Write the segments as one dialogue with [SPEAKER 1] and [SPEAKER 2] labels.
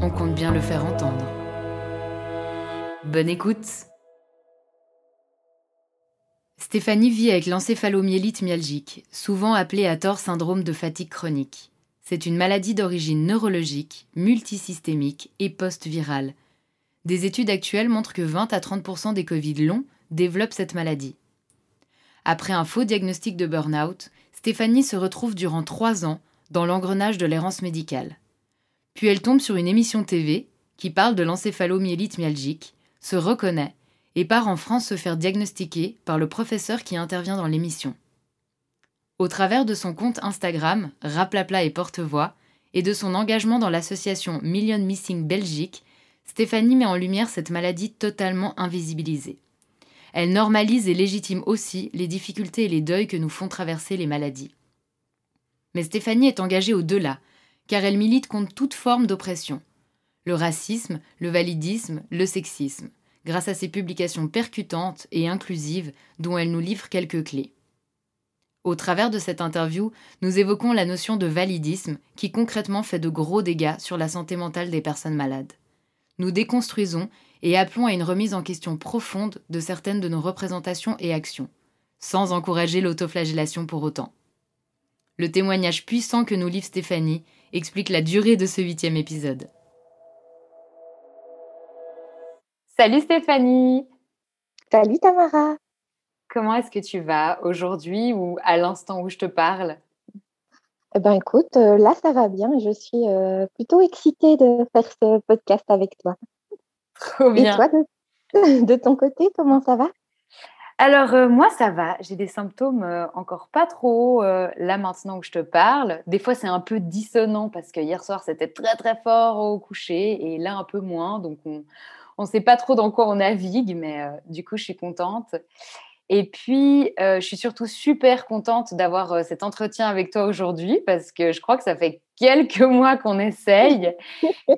[SPEAKER 1] on compte bien le faire entendre. Bonne écoute Stéphanie vit avec l'encéphalomyélite myalgique, souvent appelée à tort syndrome de fatigue chronique. C'est une maladie d'origine neurologique, multisystémique et post-virale. Des études actuelles montrent que 20 à 30% des Covid longs développent cette maladie. Après un faux diagnostic de burn-out, Stéphanie se retrouve durant trois ans dans l'engrenage de l'errance médicale. Puis elle tombe sur une émission TV qui parle de l'encéphalomyélite myalgique, se reconnaît et part en France se faire diagnostiquer par le professeur qui intervient dans l'émission. Au travers de son compte Instagram, Raplapla et Porte-Voix, et de son engagement dans l'association Million Missing Belgique, Stéphanie met en lumière cette maladie totalement invisibilisée. Elle normalise et légitime aussi les difficultés et les deuils que nous font traverser les maladies. Mais Stéphanie est engagée au-delà, car elle milite contre toute forme d'oppression. Le racisme, le validisme, le sexisme, grâce à ses publications percutantes et inclusives dont elle nous livre quelques clés. Au travers de cette interview, nous évoquons la notion de validisme qui concrètement fait de gros dégâts sur la santé mentale des personnes malades. Nous déconstruisons et appelons à une remise en question profonde de certaines de nos représentations et actions, sans encourager l'autoflagellation pour autant. Le témoignage puissant que nous livre Stéphanie explique la durée de ce huitième épisode. Salut Stéphanie
[SPEAKER 2] Salut Tamara
[SPEAKER 1] Comment est-ce que tu vas aujourd'hui ou à l'instant où je te parle?
[SPEAKER 2] Eh ben écoute, euh, là ça va bien. Je suis euh, plutôt excitée de faire ce podcast avec toi.
[SPEAKER 1] Trop bien.
[SPEAKER 2] Et toi, de, de ton côté, comment ça va?
[SPEAKER 1] Alors, euh, moi, ça va. J'ai des symptômes euh, encore pas trop euh, là maintenant où je te parle. Des fois, c'est un peu dissonant parce que hier soir, c'était très, très fort au coucher et là, un peu moins. Donc, on ne sait pas trop dans quoi on navigue, mais du coup, je suis contente. Et puis, je suis surtout super contente d'avoir cet entretien avec toi aujourd'hui parce que je crois que ça fait quelques mois qu'on essaye.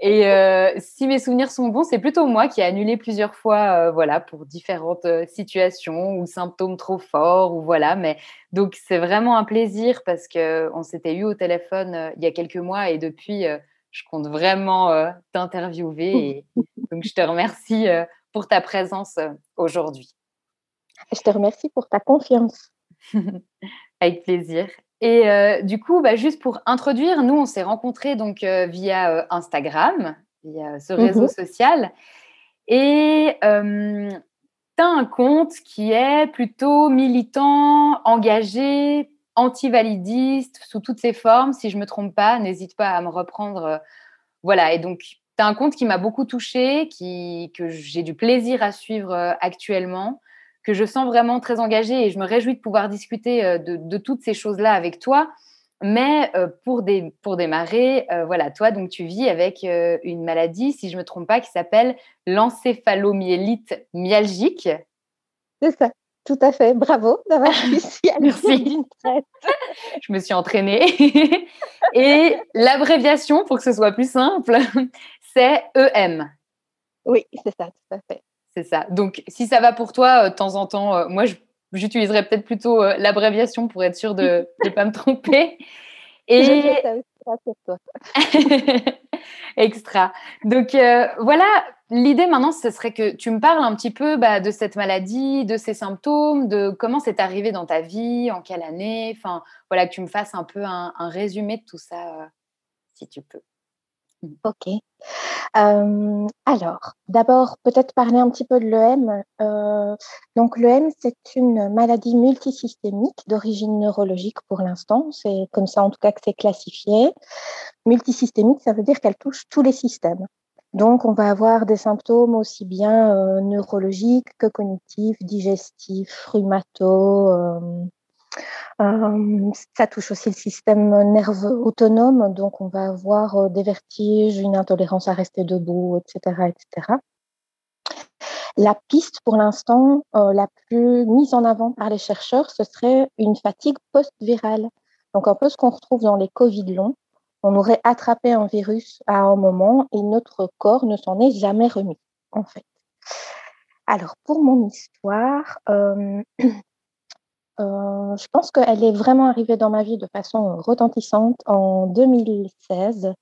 [SPEAKER 1] Et si mes souvenirs sont bons, c'est plutôt moi qui ai annulé plusieurs fois, voilà, pour différentes situations ou symptômes trop forts ou voilà. Mais donc, c'est vraiment un plaisir parce qu'on s'était eu au téléphone il y a quelques mois et depuis, je compte vraiment t'interviewer. Donc, je te remercie pour ta présence aujourd'hui.
[SPEAKER 2] Je te remercie pour ta confiance.
[SPEAKER 1] Avec plaisir. Et euh, du coup, bah, juste pour introduire, nous, on s'est rencontrés donc euh, via euh, Instagram, via ce réseau mhm. social. Et tu as un compte qui est plutôt militant, engagé, anti-validiste, sous toutes ses formes. Si je ne me trompe pas, n'hésite pas à me reprendre. voilà. Et donc, tu as un compte qui m'a beaucoup touchée, qui, que j'ai du plaisir à suivre actuellement que je sens vraiment très engagée et je me réjouis de pouvoir discuter euh, de, toutes ces choses-là avec toi. Mais euh, pour, des, pour démarrer, euh, voilà, toi, donc tu vis avec une maladie, si je ne me trompe pas, qui s'appelle l'encéphalomyélite myalgique.
[SPEAKER 2] C'est ça, tout à fait. Bravo d'avoir réussi à
[SPEAKER 1] Merci. je me suis entraînée. et l'abréviation, pour que ce soit plus simple, c'est EM.
[SPEAKER 2] Oui, c'est ça, tout à fait.
[SPEAKER 1] C'est ça. Donc, si ça va pour toi, euh, de temps en temps, euh, moi, j'utiliserais peut-être plutôt euh, l'abréviation pour être sûre de ne pas me tromper.
[SPEAKER 2] Et... Je pour toi.
[SPEAKER 1] Extra. Donc, voilà, l'idée maintenant, ce serait que tu me parles un petit peu bah, de cette maladie, de ses symptômes, de comment c'est arrivé dans ta vie, en quelle année. Enfin, voilà, que tu me fasses un peu un résumé de tout ça, si tu peux.
[SPEAKER 2] Ok. alors, d'abord, peut-être parler un petit peu de l'EM. Euh, donc, l'EM, c'est une maladie multisystémique d'origine neurologique pour l'instant. C'est comme ça, en tout cas, que c'est classifié. Multisystémique, ça veut dire qu'elle touche tous les systèmes. Donc, on va avoir des symptômes aussi bien euh, neurologiques que cognitifs, digestifs, rhumato, euh, ça touche aussi le système nerveux autonome, donc on va avoir euh, des vertiges, une intolérance à rester debout, etc. etc. La piste pour l'instant euh, la plus mise en avant par les chercheurs, ce serait une fatigue post-virale. Donc un peu ce qu'on retrouve dans les Covid longs. On aurait attrapé un virus à un moment et notre corps ne s'en est jamais remis, en fait. Alors pour mon histoire, je pense qu'elle est vraiment arrivée dans ma vie de façon retentissante en 2016.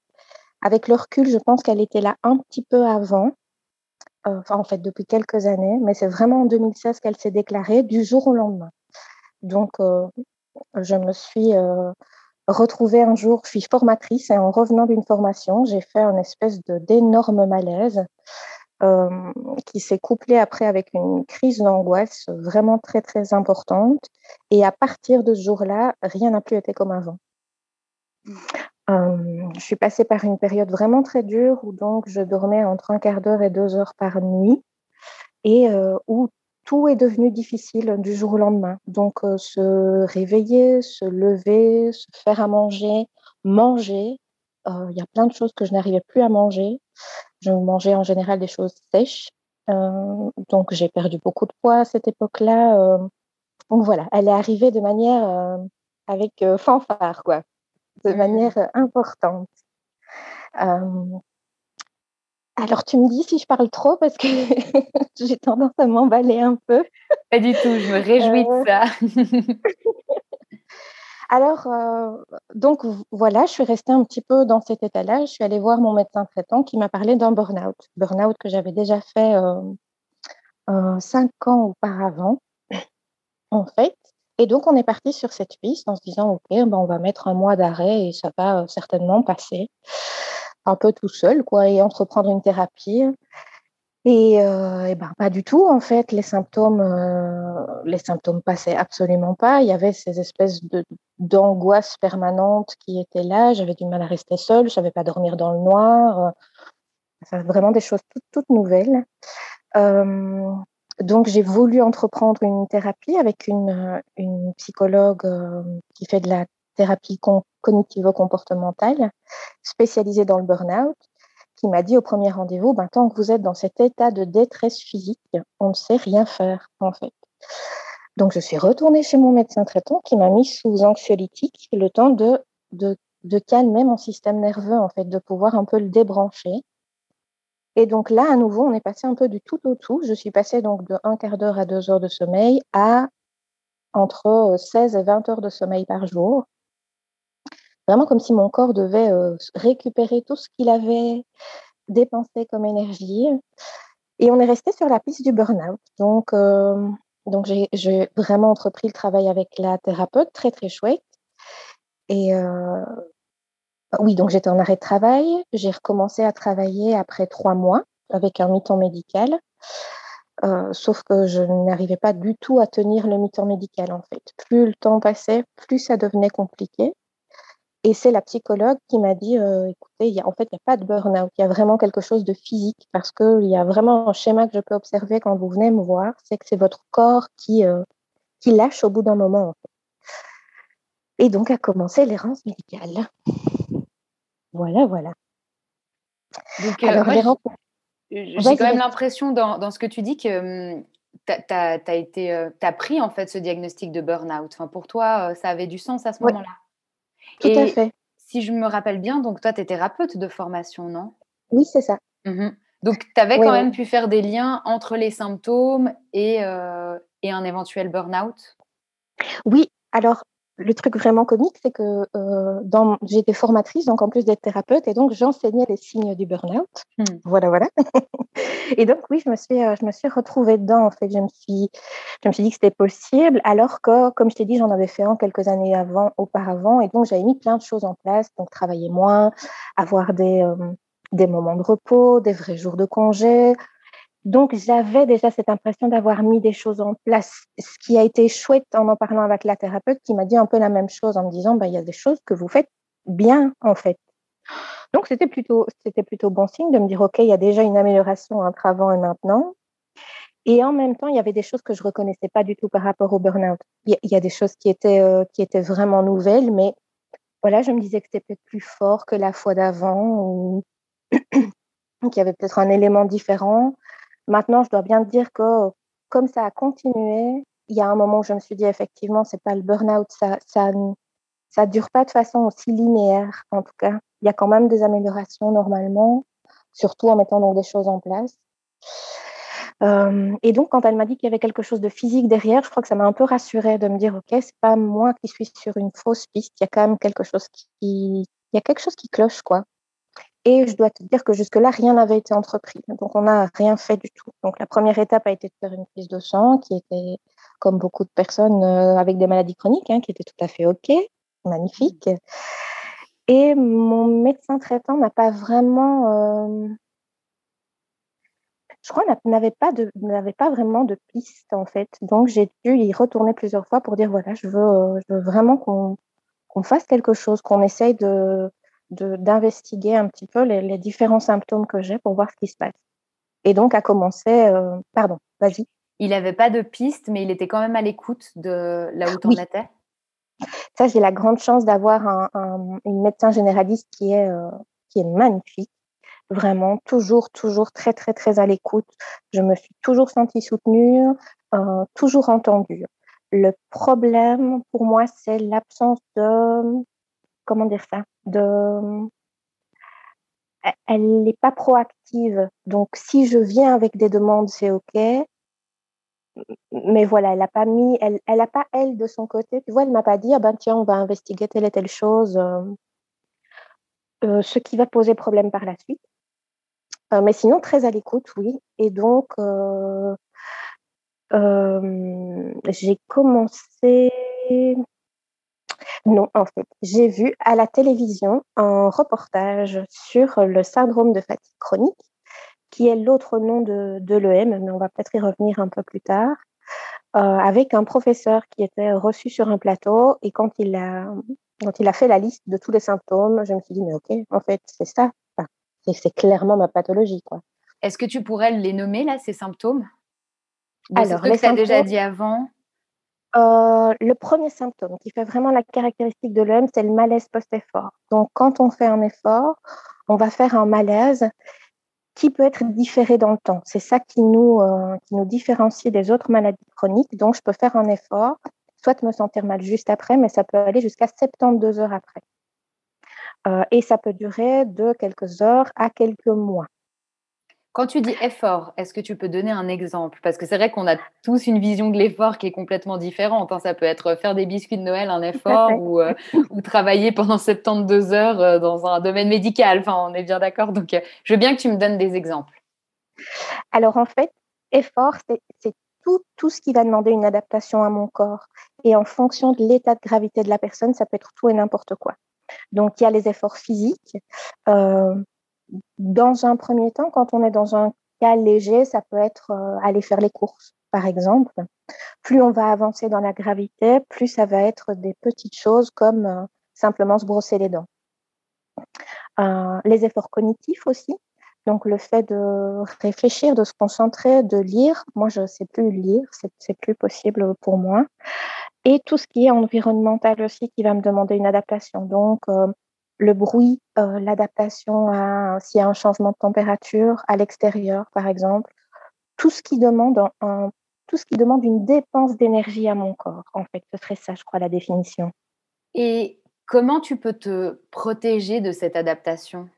[SPEAKER 2] Avec le recul, je pense qu'elle était là un petit peu avant, euh, en fait depuis quelques années, mais c'est vraiment en 2016 qu'elle s'est déclarée du jour au lendemain. Donc euh, je me suis retrouvée un jour, je suis formatrice et en revenant d'une formation, j'ai fait une espèce d'énorme malaise. Euh, qui s'est couplé après avec une crise d'angoisse vraiment très très importante. Et à partir de ce jour-là, rien n'a plus été comme avant. Euh, je suis passée par une période vraiment très dure où donc je dormais entre un quart d'heure et deux heures par nuit et euh, où tout est devenu difficile du jour au lendemain. Donc se réveiller, se lever, se faire à manger, manger. Il y a plein de choses que je n'arrivais plus à manger. Je mangeais en général des choses sèches. Euh, donc, j'ai perdu beaucoup de poids à cette époque-là. Euh. donc, voilà, elle est arrivée de manière euh, avec fanfare, quoi, de mmh. manière importante. alors, tu me dis si je parle trop parce que j'ai tendance à m'emballer un peu.
[SPEAKER 1] Pas du tout, je me réjouis de ça.
[SPEAKER 2] Alors, euh, donc voilà, je suis restée un petit peu dans cet état-là. Je suis allée voir mon médecin traitant qui m'a parlé d'un burn-out. Burn-out que j'avais déjà fait euh, euh, cinq ans auparavant, en fait. Et donc, on est parti sur cette piste en se disant, OK, ben, on va mettre un mois d'arrêt et ça va certainement passer un peu tout seul, quoi, et entreprendre une thérapie. Et, euh, ben, pas du tout, en fait, les symptômes, euh, les symptômes passaient absolument pas. Il y avait ces espèces d'angoisse permanente qui étaient là. J'avais du mal à rester seule, je savais pas dormir dans le noir. Euh, vraiment des choses toutes, toutes nouvelles. Donc, j'ai voulu entreprendre une thérapie avec une, une psychologue qui fait de la thérapie cognitivo-comportementale spécialisée dans le burn-out qui m'a dit au premier rendez-vous, ben, tant que vous êtes dans cet état de détresse physique, on ne sait rien faire en fait. Donc je suis retournée chez mon médecin traitant qui m'a mis sous anxiolytique le temps de, de, calmer mon système nerveux en fait, de pouvoir un peu le débrancher. Et donc là, à nouveau, on est passé un peu du tout au tout. Je suis passée donc de un quart d'heure à deux heures de sommeil à entre 16 et 20 heures de sommeil par jour vraiment comme si mon corps devait récupérer tout ce qu'il avait dépensé comme énergie. Et on est resté sur la piste du burn-out. Donc, donc j'ai vraiment entrepris le travail avec la thérapeute, très très chouette. Et euh, oui, donc j'étais en arrêt de travail. J'ai recommencé à travailler après trois mois avec un mi-temps médical. sauf que je n'arrivais pas du tout à tenir le mi-temps médical en fait. Plus le temps passait, plus ça devenait compliqué. Et c'est la psychologue qui m'a dit, euh, écoutez, y a, en fait, il n'y a pas de burn-out, il y a vraiment quelque chose de physique parce qu'il y a vraiment un schéma que je peux observer quand vous venez me voir, c'est que c'est votre corps qui, euh, qui lâche au bout d'un moment. Et donc a commencé l'errance médicale. Voilà, voilà.
[SPEAKER 1] Donc, euh, j'ai quand même l'impression dans, dans, ce que tu dis que tu as, été, as pris en fait ce diagnostic de burn-out. Enfin, pour toi, ça avait du sens à ce moment-là.
[SPEAKER 2] Tout à fait.
[SPEAKER 1] Si je me rappelle bien, donc toi, tu es thérapeute de formation, non?
[SPEAKER 2] Oui, c'est ça.
[SPEAKER 1] Mmh Donc, tu avais quand même pu faire des liens entre les symptômes et, et un éventuel burn-out?
[SPEAKER 2] Oui, alors le truc vraiment comique, c'est que euh, j'étais formatrice, donc en plus d'être thérapeute, et donc j'enseignais les signes du burn-out. Hmm. Voilà, voilà. et donc oui, je me suis, euh, je me suis retrouvée dedans. En fait, je me suis, je me suis dit que c'était possible, alors que, comme je t'ai dit, j'en avais fait un quelques années avant, auparavant, et donc j'avais mis plein de choses en place, donc travailler moins, avoir des euh, des moments de repos, des vrais jours de congé, donc, j'avais déjà cette impression d'avoir mis des choses en place. Ce qui a été chouette en en parlant avec la thérapeute qui m'a dit un peu la même chose en me disant, bah, il y a des choses que vous faites bien, en fait. Donc, c'était plutôt, c'était plutôt bon signe de me dire, OK, il y a déjà une amélioration entre avant et maintenant. Et en même temps, il y avait des choses que je reconnaissais pas du tout par rapport au burn-out. Il y a des choses qui étaient, euh, qui étaient vraiment nouvelles, mais voilà, je me disais que c'était peut-être plus fort que la fois d'avant ou qu'il y avait peut-être un élément différent. Maintenant, je dois bien dire que comme ça a continué, il y a un moment où je me suis dit effectivement, c'est pas le burn-out, ça, ça, dure pas de façon aussi linéaire. En tout cas, il y a quand même des améliorations normalement, surtout en mettant donc des choses en place. Et donc, quand elle m'a dit qu'il y avait quelque chose de physique derrière, je crois que ça m'a un peu rassurée de me dire, ok, c'est pas moi qui suis sur une fausse piste. Il y a quand même quelque chose qui, il y a quelque chose qui cloche, quoi. Et je dois te dire que jusque-là, rien n'avait été entrepris. Donc, on n'a rien fait du tout. Donc, la première étape a été de faire une prise de sang qui était, comme beaucoup de personnes euh, avec des maladies chroniques, hein, qui était tout à fait OK, magnifique. Et mon médecin traitant n'a pas vraiment, euh, je crois, n'avait pas n'avait pas vraiment de piste en fait. Donc j'ai dû y retourner plusieurs fois pour dire voilà, je veux, euh, je veux vraiment qu'on qu'on fasse quelque chose, qu'on essaye de, d'investiguer un petit peu les, différents symptômes que j'ai pour voir ce qui se passe. Et donc, à commencer, euh, pardon, vas-y.
[SPEAKER 1] Il n'avait pas de piste, mais il était quand même à l'écoute de là où tu en étais
[SPEAKER 2] Ça, j'ai la grande chance d'avoir un, une médecin généraliste qui est, euh, qui est magnifique. Vraiment, toujours, toujours très, très, très à l'écoute. Je me suis toujours sentie soutenue, euh, toujours entendue. Le problème pour moi, c'est l'absence de, comment dire ça, elle n'est pas proactive. Donc, si je viens avec des demandes, c'est OK. Mais voilà, elle n'a pas mis, elle, elle a pas elle de son côté. Tu vois, elle m'a pas dit, ah ben tiens, on va investiguer telle et telle chose, euh, euh, ce qui va poser problème par la suite. Euh, mais sinon, très à l'écoute, oui. Et donc, j'ai commencé non, en fait, j'ai vu à la télévision un reportage sur le syndrome de fatigue chronique, qui est l'autre nom de, de l'EM, mais on va peut-être y revenir un peu plus tard, euh, avec un professeur qui était reçu sur un plateau et quand il a quand il a fait la liste de tous les symptômes, je me suis dit mais ok, en fait c'est ça, c'est clairement ma pathologie quoi.
[SPEAKER 1] Est-ce que tu pourrais les nommer là ces symptômes? Alors, les que tu as déjà dit avant.
[SPEAKER 2] Euh, le premier symptôme qui fait vraiment la caractéristique de l'homme, c'est le malaise post-effort. Donc, quand on fait un effort, on va faire un malaise qui peut être différé dans le temps. C'est ça qui nous, euh, différencie des autres maladies chroniques. Donc, je peux faire un effort, soit me sentir mal juste après, mais ça peut aller jusqu'à 72 heures après. Euh, et ça peut durer de quelques heures à quelques mois.
[SPEAKER 1] Quand tu dis effort, est-ce que tu peux donner un exemple? Parce que c'est vrai qu'on a tous une vision de l'effort qui est complètement différente. Hein. Ça peut être faire des biscuits de Noël, un effort, euh, ou, travailler pendant 72 heures euh, dans un domaine médical. Enfin, on est bien d'accord. Donc, euh, je veux bien que tu me donnes des exemples.
[SPEAKER 2] Alors, en fait, effort, c'est tout, tout ce qui va demander une adaptation à mon corps. Et en fonction de l'état de gravité de la personne, ça peut être tout et n'importe quoi. Donc, il y a les efforts physiques. Dans un premier temps, quand on est dans un cas léger, ça peut être euh, aller faire les courses, par exemple. Plus on va avancer dans la gravité, plus ça va être des petites choses comme euh, simplement se brosser les dents. Euh, les efforts cognitifs aussi. Donc le fait de réfléchir, de se concentrer, de lire. Moi, je ne sais plus lire, c'est plus possible pour moi. Et tout ce qui est environnemental aussi qui va me demander une adaptation. Donc le bruit, euh, l'adaptation à s'il y a un changement de température à l'extérieur, par exemple, tout ce qui demande un, tout ce qui demande une dépense d'énergie à mon corps. En fait, ce serait ça, je crois, la définition.
[SPEAKER 1] Et comment tu peux te protéger de cette adaptation?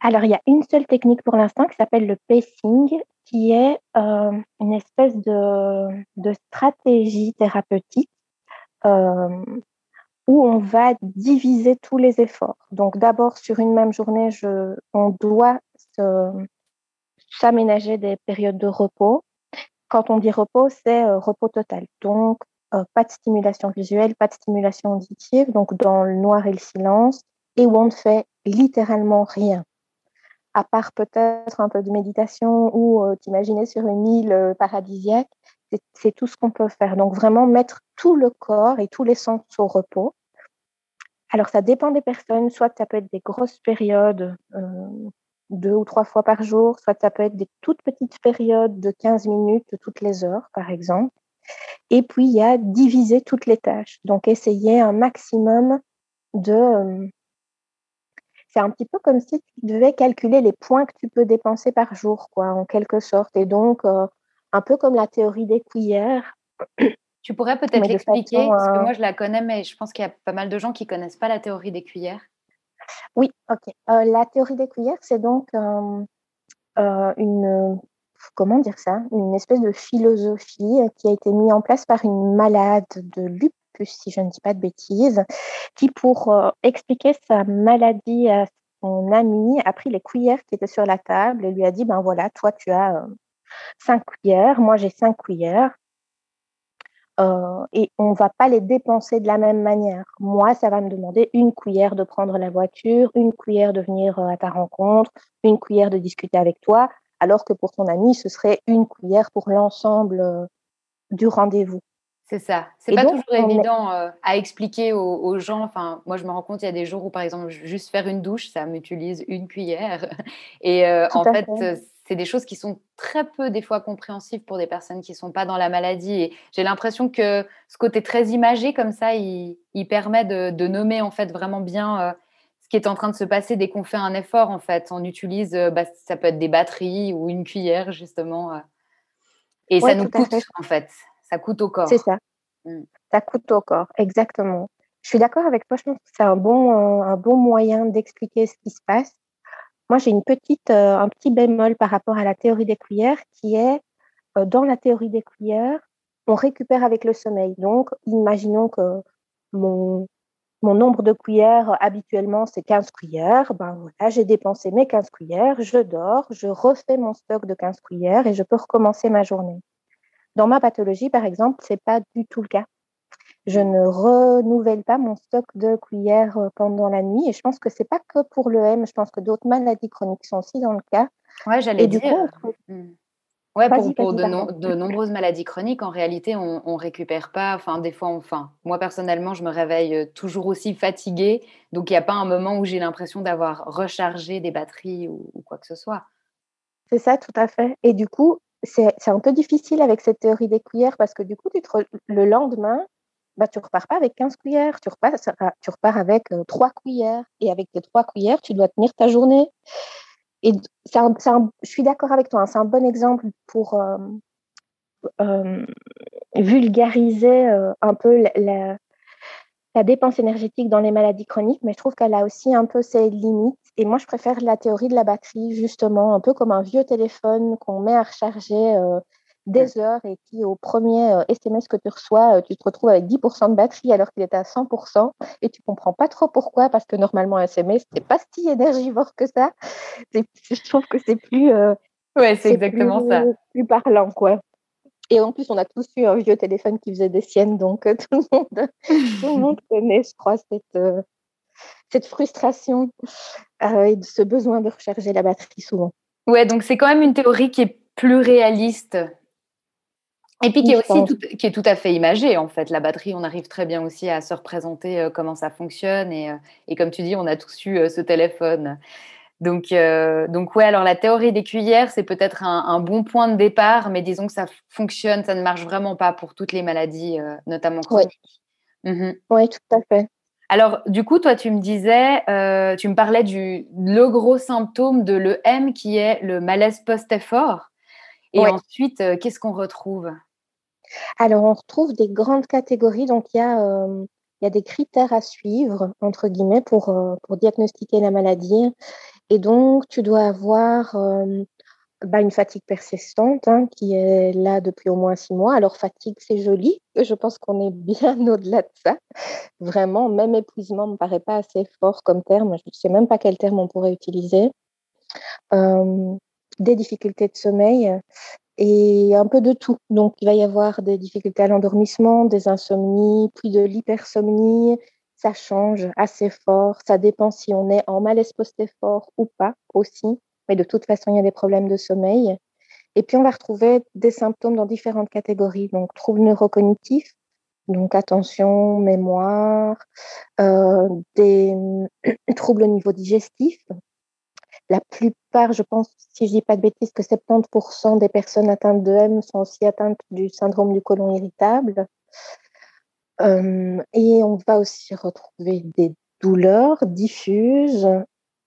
[SPEAKER 2] Alors, il y a une seule technique pour l'instant qui s'appelle le pacing, qui est euh, une espèce de, de stratégie thérapeutique euh, où on va diviser tous les efforts. Donc, d'abord, sur une même journée, on doit s'aménager des périodes de repos. Quand on dit repos, c'est euh, repos total. Donc, pas de stimulation visuelle, pas de stimulation auditive, donc dans le noir et le silence, et où on ne fait littéralement rien à part peut-être un peu de méditation ou euh, t'imaginer sur une île euh, paradisiaque, c'est tout ce qu'on peut faire. Donc vraiment mettre tout le corps et tous les sens au repos. Alors ça dépend des personnes, soit ça peut être des grosses périodes, euh, deux ou trois fois par jour, soit ça peut être des toutes petites périodes de 15 minutes toutes les heures, par exemple. Et puis il y a diviser toutes les tâches. Donc essayer un maximum de c'est un petit peu comme si tu devais calculer les points que tu peux dépenser par jour, quoi, en quelque sorte. Et donc, euh, un peu comme la théorie des cuillères.
[SPEAKER 1] Tu pourrais peut-être l'expliquer, parce que moi je la connais, mais je pense qu'il y a pas mal de gens qui ne connaissent pas la théorie des cuillères.
[SPEAKER 2] Oui, ok. Euh, la théorie des cuillères, c'est donc euh, une, comment dire ça, une espèce de philosophie qui a été mise en place par une malade de lupus si je ne dis pas de bêtises, qui, pour euh, expliquer sa maladie à son ami, a pris les cuillères qui étaient sur la table et lui a dit, ben voilà, toi, tu as euh, cinq cuillères, moi, j'ai cinq cuillères. Euh, et on va pas les dépenser de la même manière. Moi, ça va me demander une cuillère de prendre la voiture, une cuillère de venir à ta rencontre, une cuillère de discuter avec toi, alors que pour ton ami, ce serait une cuillère pour l'ensemble du rendez-vous.
[SPEAKER 1] C'est ça. C'est pas toujours évident euh, à expliquer aux, gens. Enfin, moi, je me rends compte, il y a des jours où, par exemple, juste faire une douche, ça m'utilise une cuillère. Et euh, en fait, euh, c'est des choses qui sont très peu, des fois, compréhensibles pour des personnes qui ne sont pas dans la maladie. Et j'ai l'impression que ce côté très imagé, comme ça, il, permet de, nommer, en fait, vraiment bien ce qui est en train de se passer dès qu'on fait un effort, en fait. On utilise, bah, ça peut être des batteries ou une cuillère, justement. et ça nous coûte, en fait. Ça coûte au corps.
[SPEAKER 2] C'est ça. Mm. Ça coûte au corps, exactement. Je suis d'accord avec toi. Je pense que c'est un bon, euh, un bon moyen d'expliquer ce qui se passe. Moi, j'ai une petite, euh, un petit bémol par rapport à la théorie des cuillères qui est euh, dans la théorie des cuillères, on récupère avec le sommeil. Donc, imaginons que mon, nombre de cuillères habituellement, c'est 15 cuillères. Ben voilà, j'ai dépensé mes 15 cuillères, je dors, je refais mon stock de 15 cuillères et je peux recommencer ma journée. Dans ma pathologie, par exemple, c'est pas du tout le cas. Je ne renouvelle pas mon stock de cuillères euh, pendant la nuit et je pense que c'est pas que pour le M, je pense que d'autres maladies chroniques sont aussi dans le cas.
[SPEAKER 1] Ouais, j'allais dire. Coup, hmm. Ouais, pour, de, nombreuses maladies chroniques, en réalité, on, ne récupère pas. Enfin, des fois, enfin, moi personnellement, je me réveille euh, toujours aussi fatiguée, donc il n'y a pas un moment où j'ai l'impression d'avoir rechargé des batteries ou, ou, quoi que ce soit.
[SPEAKER 2] C'est ça, tout à fait. Et du coup, c'est un peu difficile avec cette théorie des cuillères parce que du coup, tu le lendemain, bah, tu repars pas avec 15 cuillères, tu repars, tu repars avec euh, trois 3 cuillères. Et avec tes 3 cuillères, tu dois tenir ta journée. Et je suis d'accord avec toi, hein, c'est un bon exemple pour vulgariser un peu la, dépense énergétique dans les maladies chroniques, mais je trouve qu'elle a aussi un peu ses limites. Et moi, je préfère la théorie de la batterie, justement, un peu comme un vieux téléphone qu'on met à recharger des heures et qui, au premier SMS euh, que tu reçois, euh, tu te retrouves avec 10% de batterie alors qu'il était à 100% et tu comprends pas trop pourquoi, parce que normalement, un SMS, c'est pas si énergivore que ça. Je trouve que c'est plus.
[SPEAKER 1] ouais, c'est exactement ça.
[SPEAKER 2] Plus parlant, quoi. Et en plus, on a tous eu un vieux téléphone qui faisait des siennes, donc euh, tout, le monde, tout le monde connaît, je crois, cette, euh, cette frustration euh, et ce besoin de recharger la batterie souvent.
[SPEAKER 1] Ouais, donc c'est quand même une théorie qui est plus réaliste. Et puis qui est aussi tout, qui est tout à fait imagée, en fait. La batterie, on arrive très bien aussi à se représenter comment ça fonctionne. Et, et, comme tu dis, on a tous eu ce téléphone. Donc, euh, donc ouais, alors la théorie des cuillères, c'est peut-être un, bon point de départ, mais disons que ça fonctionne, ça ne marche vraiment pas pour toutes les maladies, euh, notamment chroniques.
[SPEAKER 2] Mhm. Oui, tout à fait.
[SPEAKER 1] Alors, du coup, toi, tu me disais, euh, tu me parlais du le gros symptôme de l'EM qui est le malaise post-effort. Et ensuite, qu'est-ce qu'on retrouve?
[SPEAKER 2] Alors, on retrouve des grandes catégories. Donc, il y a il y a des critères à suivre, entre guillemets, pour, pour diagnostiquer la maladie. Et donc, tu dois avoir bah, une fatigue persistante hein, qui est là depuis au moins six mois. Alors, fatigue, c'est joli. Je pense qu'on est bien au-delà de ça. Vraiment, même épuisement ne me paraît pas assez fort comme terme. Je ne sais même pas quel terme on pourrait utiliser. des difficultés de sommeil et un peu de tout. Donc, il va y avoir des difficultés à l'endormissement, des insomnies, puis de l'hypersomnie. Ça change assez fort. Ça dépend si on est en malaise post-effort ou pas aussi mais de toute façon, il y a des problèmes de sommeil. Et puis, on va retrouver des symptômes dans différentes catégories. Donc, troubles neurocognitifs, donc attention, mémoire, euh, des troubles au niveau digestif. La plupart, je pense, si je dis pas de bêtises, que 70% des personnes atteintes de M sont aussi atteintes du syndrome du côlon irritable. Euh, et on va aussi retrouver des douleurs diffuses,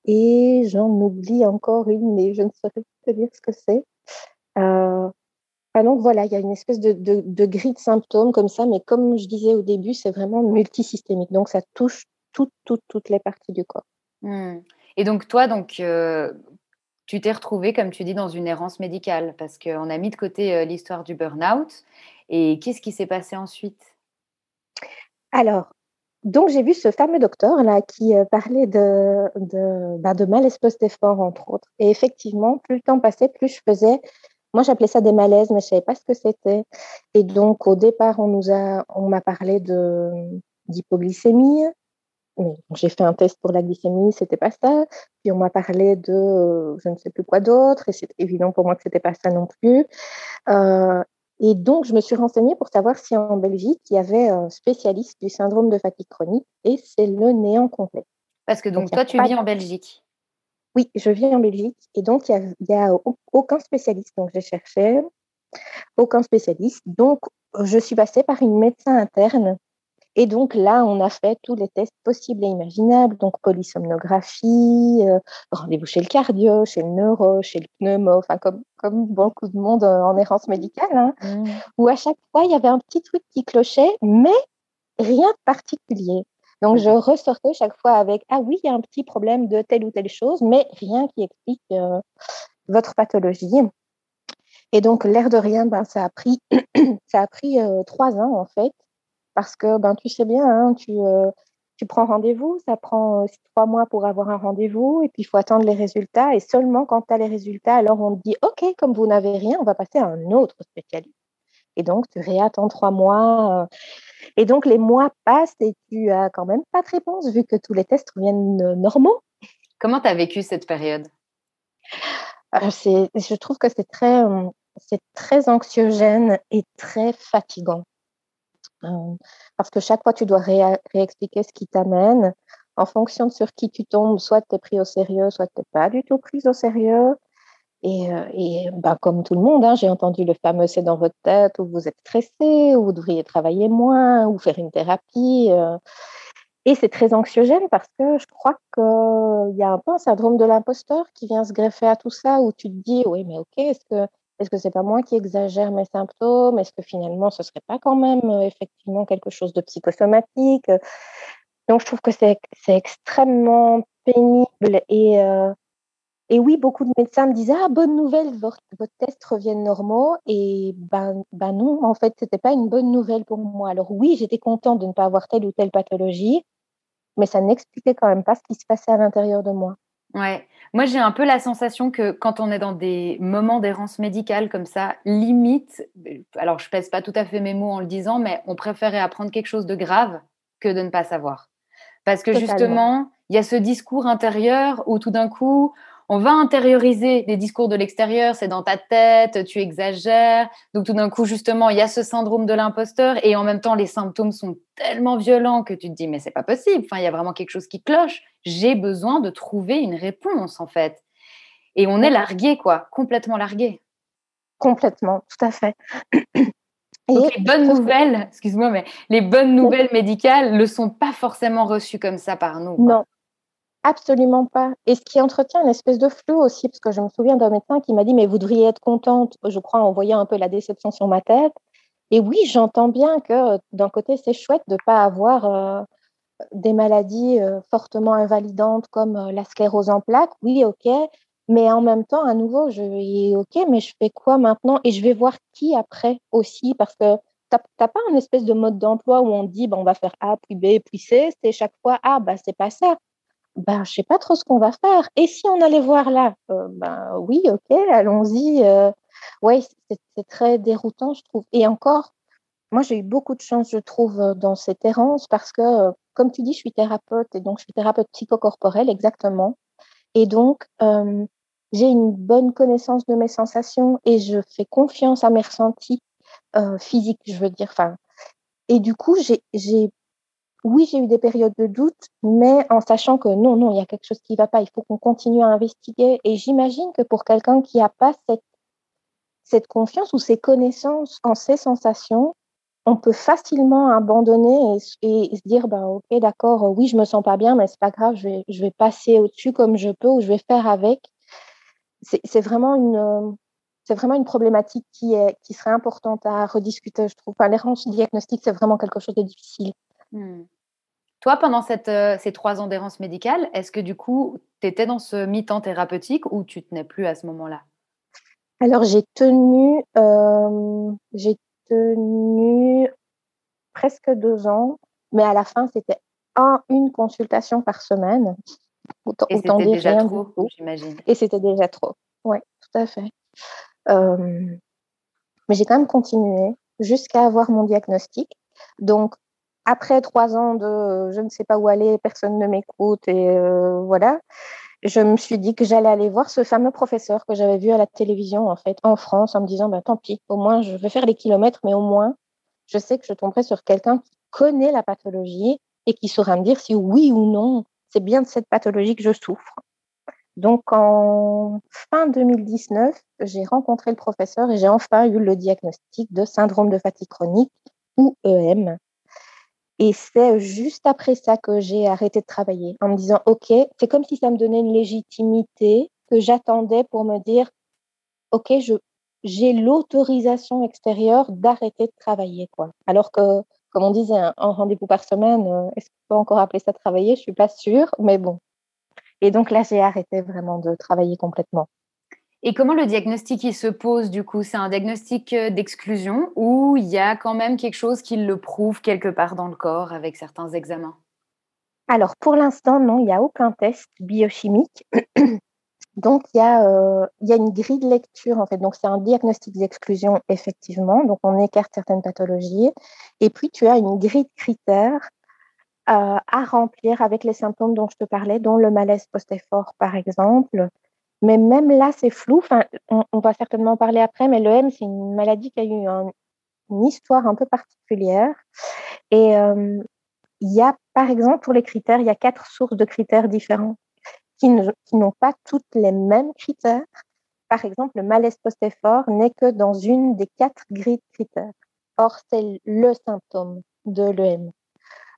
[SPEAKER 2] et j'en oublie encore une, mais je ne saurais te dire ce que c'est. Euh, donc voilà, il y a une espèce de, de, grille de symptômes comme ça, mais comme je disais au début, c'est vraiment multisystémique. Donc ça touche toutes, toutes, toutes les parties du corps.
[SPEAKER 1] Hmm. Et donc toi, donc, euh, tu t'es retrouvée, comme tu dis, dans une errance médicale, parce qu'on a mis de côté euh, l'histoire du burn-out. Et qu'est-ce qui s'est passé ensuite?
[SPEAKER 2] Alors, donc, j'ai vu ce fameux docteur là qui euh, parlait de, de, bah, de malaise post-effort, entre autres. Et effectivement, plus le temps passait, plus je faisais. Moi, j'appelais ça des malaises, mais je ne savais pas ce que c'était. Et donc, au départ, on nous a, on m'a parlé d'hypoglycémie. J'ai fait un test pour la glycémie, c'était pas ça. Puis on m'a parlé de euh, je ne sais plus quoi d'autre, et c'est évident pour moi que c'était pas ça non plus. Euh, et donc, je me suis renseignée pour savoir si en Belgique, il y avait un spécialiste du syndrome de fatigue chronique et c'est le néant complet.
[SPEAKER 1] Parce que donc, toi, tu vis en Belgique?
[SPEAKER 2] Oui, je vis en Belgique et donc, il n'y a, aucun spécialiste. Donc, j'ai cherché aucun spécialiste. Donc, je suis passée par une médecin interne et donc là, on a fait tous les tests possibles et imaginables, donc polysomnographie, euh, rendez-vous chez le cardio, chez le neuro, chez le pneumo, enfin comme, comme beaucoup de monde euh, en errance médicale, hein, mmh. où à chaque fois, il y avait un petit truc qui clochait, mais rien de particulier. Donc, je ressortais chaque fois avec Ah oui, il y a un petit problème de telle ou telle chose, mais rien qui explique euh, votre pathologie. Et donc, l'air de rien, ben, ça a pris, ça a pris trois ans en fait parce que ben, tu sais bien, hein, tu, euh, tu prends rendez-vous, ça prend euh, trois mois pour avoir un rendez-vous, et puis il faut attendre les résultats. Et seulement quand tu as les résultats, alors on te dit, OK, comme vous n'avez rien, on va passer à un autre spécialiste. Et donc, tu réattends trois mois. Euh, et donc, les mois passent et tu as quand même pas de réponse vu que tous les tests reviennent normaux.
[SPEAKER 1] Comment tu as vécu cette période?
[SPEAKER 2] Je trouve que c'est très, c'est très anxiogène et très fatigant. Euh, parce que chaque fois, tu dois réexpliquer ce qui t'amène. En fonction de sur qui tu tombes, soit tu es pris au sérieux, soit tu n'es pas du tout pris au sérieux. Et, euh, et bah, comme tout le monde, hein, j'ai entendu le fameux c'est dans votre tête où vous êtes stressé, où vous devriez travailler moins, ou faire une thérapie. Euh. Et c'est très anxiogène parce que je crois qu'il y a un peu un syndrome de l'imposteur qui vient se greffer à tout ça, où tu te dis, oui, mais ok, est-ce que est-ce que c'est pas moi qui exagère mes symptômes? Est-ce que finalement ce serait pas quand même euh, effectivement quelque chose de psychosomatique Donc je trouve que c'est extrêmement pénible et euh, et oui, beaucoup de médecins me disaient ah bonne nouvelle, votre, votre test reviennent normaux et ben ben non, en fait c'était pas une bonne nouvelle pour moi. Alors oui, j'étais contente de ne pas avoir telle ou telle pathologie, mais ça n'expliquait quand même pas ce qui se passait à l'intérieur de moi.
[SPEAKER 1] Ouais, moi j'ai un peu la sensation que quand on est dans des moments d'errance médicale comme ça, limite, alors je pèse pas tout à fait mes mots en le disant, mais on préférait apprendre quelque chose de grave que de ne pas savoir. Parce que justement, il y a ce discours intérieur où tout d'un coup, on va intérioriser des discours de l'extérieur, c'est dans ta tête, tu exagères. Donc tout d'un coup, justement, il y a ce syndrome de l'imposteur et en même temps, les symptômes sont tellement violents que tu te dis, mais c'est pas possible. Enfin, il y a vraiment quelque chose qui cloche. J'ai besoin de trouver une réponse, en fait. Et on est largué, quoi, complètement largué.
[SPEAKER 2] Complètement, tout à fait.
[SPEAKER 1] Donc les bonnes nouvelles, excuse-moi, mais les bonnes nouvelles médicales ne sont pas forcément reçues comme ça par nous.
[SPEAKER 2] Non, Absolument pas. Et ce qui entretient une espèce de flou aussi, parce que je me souviens d'un médecin qui m'a dit, mais vous devriez être contente, je crois, en voyant un peu la déception sur ma tête. Et oui, j'entends bien que d'un côté, c'est chouette de ne pas avoir, euh, des maladies fortement invalidantes comme la sclérose en plaques, oui, ok, mais en même temps, à nouveau, je vais, ok, mais je fais quoi maintenant? Et je vais voir qui après aussi, parce que tu n'as pas un espèce de mode d'emploi où on dit, bah, on va faire A, puis B, puis C, c'est chaque fois, ah, bah, c'est pas ça. Ben, je sais pas trop ce qu'on va faire. Et si on allait voir là Ben oui, ok, allons-y. oui, c'est très déroutant, je trouve. Et encore, moi, j'ai eu beaucoup de chance, je trouve, dans cette errance parce que, comme tu dis, je suis thérapeute et donc je suis thérapeute psychocorporelle, exactement. Et donc, j'ai une bonne connaissance de mes sensations et je fais confiance à mes ressentis euh, physiques, je veux dire. Enfin, et du coup, j'ai, oui, j'ai eu des périodes de doute, mais en sachant que non, non, il y a quelque chose qui ne va pas, il faut qu'on continue à investiguer. Et j'imagine que pour quelqu'un qui n'a pas cette, cette confiance ou ces connaissances en ses sensations, on peut facilement abandonner et, se dire, bah, ok, d'accord, oui, je me sens pas bien, mais c'est pas grave, je vais, je vais passer au-dessus comme je peux ou je vais faire avec c'est vraiment une c'est vraiment une problématique qui, est, qui serait importante à rediscuter, je trouve. Enfin, L'errance diagnostique, c'est vraiment quelque chose de difficile. Hmm.
[SPEAKER 1] Toi, pendant cette, euh, ces trois ans d'errance médicale, est-ce que du coup, tu étais dans ce mi-temps thérapeutique ou tu tenais plus à ce moment-là?
[SPEAKER 2] Alors, j'ai tenu, euh, j'ai tenu presque deux ans, mais à la fin, c'était un, une consultation par semaine.
[SPEAKER 1] Autant, et c'était déjà trop, j'imagine.
[SPEAKER 2] Et c'était déjà trop. Oui, tout à fait. Euh, mais j'ai quand même continué jusqu'à avoir mon diagnostic. Donc, après trois ans de je ne sais pas où aller, personne ne m'écoute et euh, voilà, je me suis dit que j'allais aller voir ce fameux professeur que j'avais vu à la télévision en fait en France en me disant bah, tant pis, au moins je vais faire les kilomètres, mais au moins je sais que je tomberai sur quelqu'un qui connaît la pathologie et qui saura me dire si oui ou non c'est bien de cette pathologie que je souffre. Donc, en fin 2019, j'ai rencontré le professeur et j'ai enfin eu le diagnostic de syndrome de fatigue chronique ou EM. Et c'est juste après ça que j'ai arrêté de travailler en me disant, OK, c'est comme si ça me donnait une légitimité que j'attendais pour me dire, OK, j'ai l'autorisation extérieure d'arrêter de travailler. Quoi. Alors que comme on disait, un, rendez-vous par semaine, euh, est-ce qu'on peut encore appeler ça travailler? Je suis pas sûre, mais bon. Et donc là, j'ai arrêté vraiment de travailler complètement.
[SPEAKER 1] Et comment le diagnostic il se pose du coup? C'est un diagnostic euh, d'exclusion ou il y a quand même quelque chose qui le prouve quelque part dans le corps avec certains examens?
[SPEAKER 2] Alors pour l'instant, non, il n'y a aucun test biochimique. Donc, euh, il y, a, une grille de lecture, en fait. Donc, c'est un diagnostic d'exclusion, effectivement. Donc, on écarte certaines pathologies. Et puis, tu as une grille de critères euh, à remplir avec les symptômes dont je te parlais, dont le malaise post-effort, par exemple. Mais même là, c'est flou. Enfin, on, va certainement en parler après, mais l'EM, c'est une maladie qui a eu une histoire un peu particulière. Et euh, il y a, par exemple, pour les critères, il y a quatre sources de critères différents qui n'ont pas toutes les mêmes critères. Par exemple, le malaise post-effort n'est que dans une des quatre grilles de critères. Or, c'est le symptôme de l'EM.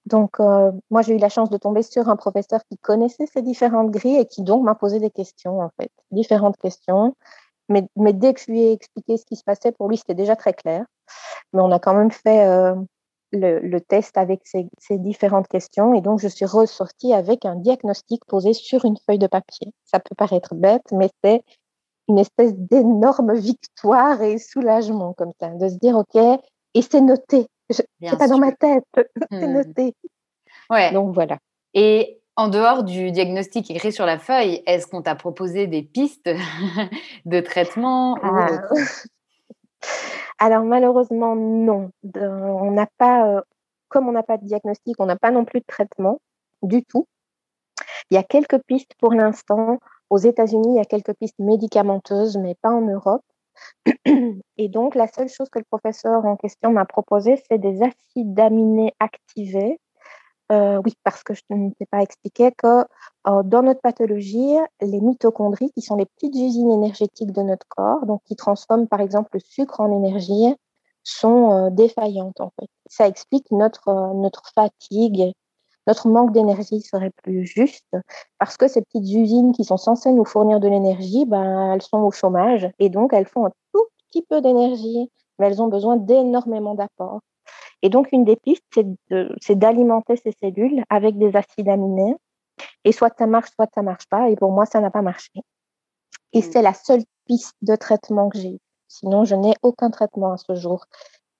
[SPEAKER 2] Donc, euh, moi, j'ai eu la chance de tomber sur un professeur qui connaissait ces différentes grilles et qui donc m'a posé des questions, en fait, différentes questions. Mais, dès que je lui ai expliqué ce qui se passait, pour lui, c'était déjà très clair. Mais on a quand même fait euh, le, test avec ces, différentes questions et donc je suis ressortie avec un diagnostic posé sur une feuille de papier. Ça peut paraître bête, mais c'est une espèce d'énorme victoire et soulagement comme ça, de se dire ok, et c'est noté. C'est pas dans ma tête, c'est hmm. noté.
[SPEAKER 1] Ouais.
[SPEAKER 2] Donc voilà.
[SPEAKER 1] Et en dehors du diagnostic écrit sur la feuille, est-ce qu'on t'a proposé des pistes de traitement
[SPEAKER 2] ah. Alors malheureusement, non. on n'a pas, euh, comme on n'a pas de diagnostic, on n'a pas non plus de traitement du tout. Il y a quelques pistes pour l'instant. Aux États-Unis, il y a quelques pistes médicamenteuses, mais pas en Europe. Et donc, la seule chose que le professeur en question m'a proposé, c'est des acides aminés activés euh, oui, parce que je ne t'ai pas expliqué que euh, dans notre pathologie, les mitochondries, qui sont les petites usines énergétiques de notre corps, donc qui transforment par exemple le sucre en énergie, sont euh, défaillantes en fait. Ça explique notre, notre fatigue, notre manque d'énergie serait plus juste, parce que ces petites usines qui sont censées nous fournir de l'énergie, ben, elles sont au chômage et donc elles font un tout petit peu d'énergie, mais elles ont besoin d'énormément d'apports. Et donc, une des pistes, c'est d'alimenter ces cellules avec des acides aminés. Et soit ça marche, soit ça marche pas. Et pour moi, ça n'a pas marché. Et mm. c'est la seule piste de traitement que j'ai Sinon, je n'ai aucun traitement à ce jour,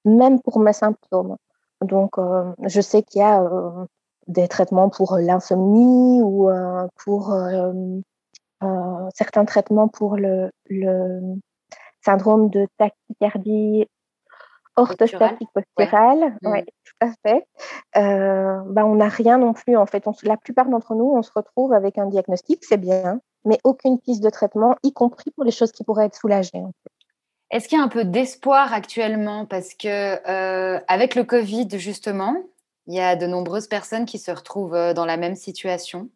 [SPEAKER 2] même pour mes symptômes. Donc, euh, je sais qu'il y a euh, des traitements pour l'insomnie ou euh, pour certains traitements pour le, syndrome de tachycardie orthostatique posturale. Mm. Oui, tout à fait. Ben, on n'a rien non plus. En fait, la plupart d'entre nous, on se retrouve avec un diagnostic, c'est bien, mais aucune piste de traitement, y compris pour les choses qui pourraient être soulagées.
[SPEAKER 1] Est-ce qu'il y a un peu d'espoir actuellement? Parce que euh, avec le Covid, justement, il y a de nombreuses personnes qui se retrouvent euh, dans la même situation.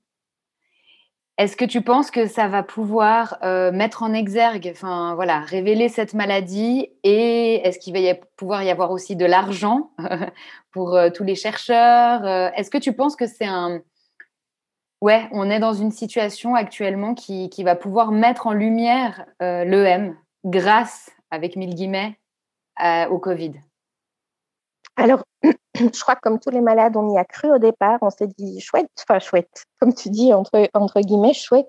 [SPEAKER 1] Est-ce que tu penses que ça va pouvoir euh, mettre en exergue, enfin voilà, révéler cette maladie et est-ce qu'il va y pouvoir y avoir aussi de l'argent pour tous les chercheurs Est-ce que tu penses que c'est un, ouais, on est dans une situation actuellement qui, qui va pouvoir mettre en lumière l'EM grâce avec mille guillemets, euh, au Covid?
[SPEAKER 2] Alors, je crois que comme tous les malades, on y a cru au départ. On s'est dit chouette, enfin chouette, comme tu dis, entre, guillemets, chouette.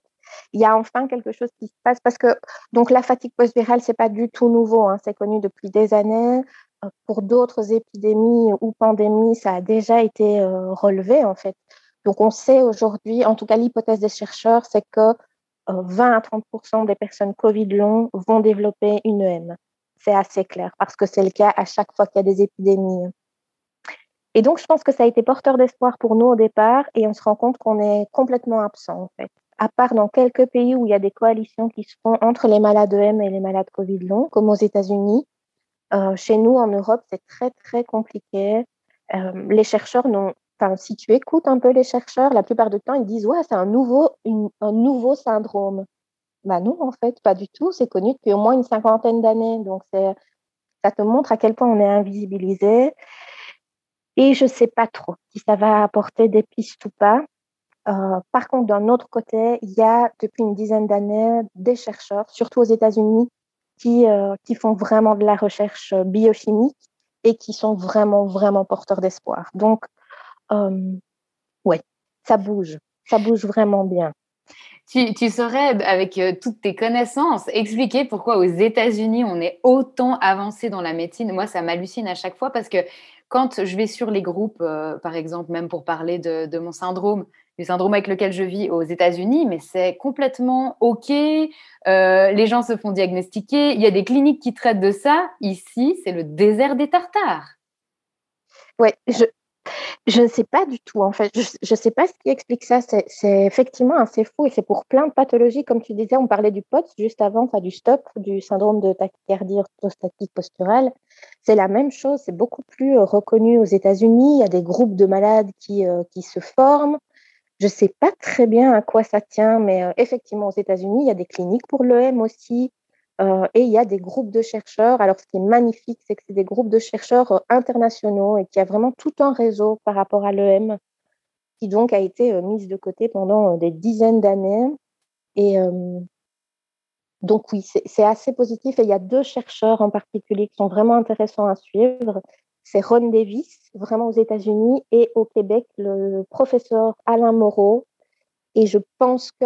[SPEAKER 2] Il y a enfin quelque chose qui se passe parce que donc la fatigue post-virale, c'est pas du tout nouveau. Hein, c'est connu depuis des années. Euh, pour d'autres épidémies ou pandémies, ça a déjà été euh, relevé en fait. Donc on sait aujourd'hui, en tout cas l'hypothèse des chercheurs, c'est que 20 à 30% des personnes Covid long vont développer une EM. C'est assez clair parce que c'est le cas à chaque fois qu'il y a des épidémies. Et donc, je pense que ça a été porteur d'espoir pour nous au départ et on se rend compte qu'on est complètement absent en fait. À part dans quelques pays où il y a des coalitions qui se font entre les malades EM et les malades Covid long, comme aux États-Unis, euh, chez nous en Europe, c'est très très compliqué. Euh, les chercheurs n'ont si tu écoutes un peu les chercheurs, la plupart du temps, ils disent ouais, c'est un nouveau, un nouveau syndrome. Ben non, en fait, pas du tout. C'est connu depuis au moins une cinquantaine d'années. Donc, ça te montre à quel point on est invisibilisé. Et je ne sais pas trop si ça va apporter des pistes ou pas. Euh, par contre, d'un autre côté, il y a depuis une dizaine d'années des chercheurs, surtout aux États-Unis, qui, euh, qui font vraiment de la recherche biochimique et qui sont vraiment, vraiment porteurs d'espoir. Donc, euh, ouais, ça bouge, ça bouge vraiment bien.
[SPEAKER 1] Tu, tu saurais, avec euh, toutes tes connaissances, expliquer pourquoi aux États-Unis, on est autant avancé dans la médecine? Moi, ça m'hallucine à chaque fois parce que quand je vais sur les groupes, euh, par exemple, même pour parler de, mon syndrome, du syndrome avec lequel je vis aux États-Unis, mais c'est complètement OK. les gens se font diagnostiquer. Il y a des cliniques qui traitent de ça. Ici, c'est le désert des tartares.
[SPEAKER 2] Ouais, je, je ne sais pas du tout, en fait. Je ne sais pas ce qui explique ça. C'est effectivement assez fou et c'est pour plein de pathologies. Comme tu disais, on parlait du POTS juste avant, du STOP, du syndrome de tachycardie orthostatique posturale. C'est la même chose. C'est beaucoup plus euh, reconnu aux États-Unis. Il y a des groupes de malades qui, euh, qui se forment. Je ne sais pas très bien à quoi ça tient, mais euh, effectivement, aux États-Unis, il y a des cliniques pour l'EM aussi. Euh, et il y a des groupes de chercheurs. Alors, ce qui est magnifique, c'est que c'est des groupes de chercheurs euh, internationaux et qu'il y a vraiment tout un réseau par rapport à l'EM qui donc a été euh, mise de côté pendant des dizaines d'années. Et donc, oui, c'est assez positif. Et il y a deux chercheurs en particulier qui sont vraiment intéressants à suivre. C'est Ron Davis, vraiment aux États-Unis, et au Québec, le professeur Alain Moreau. Et je pense que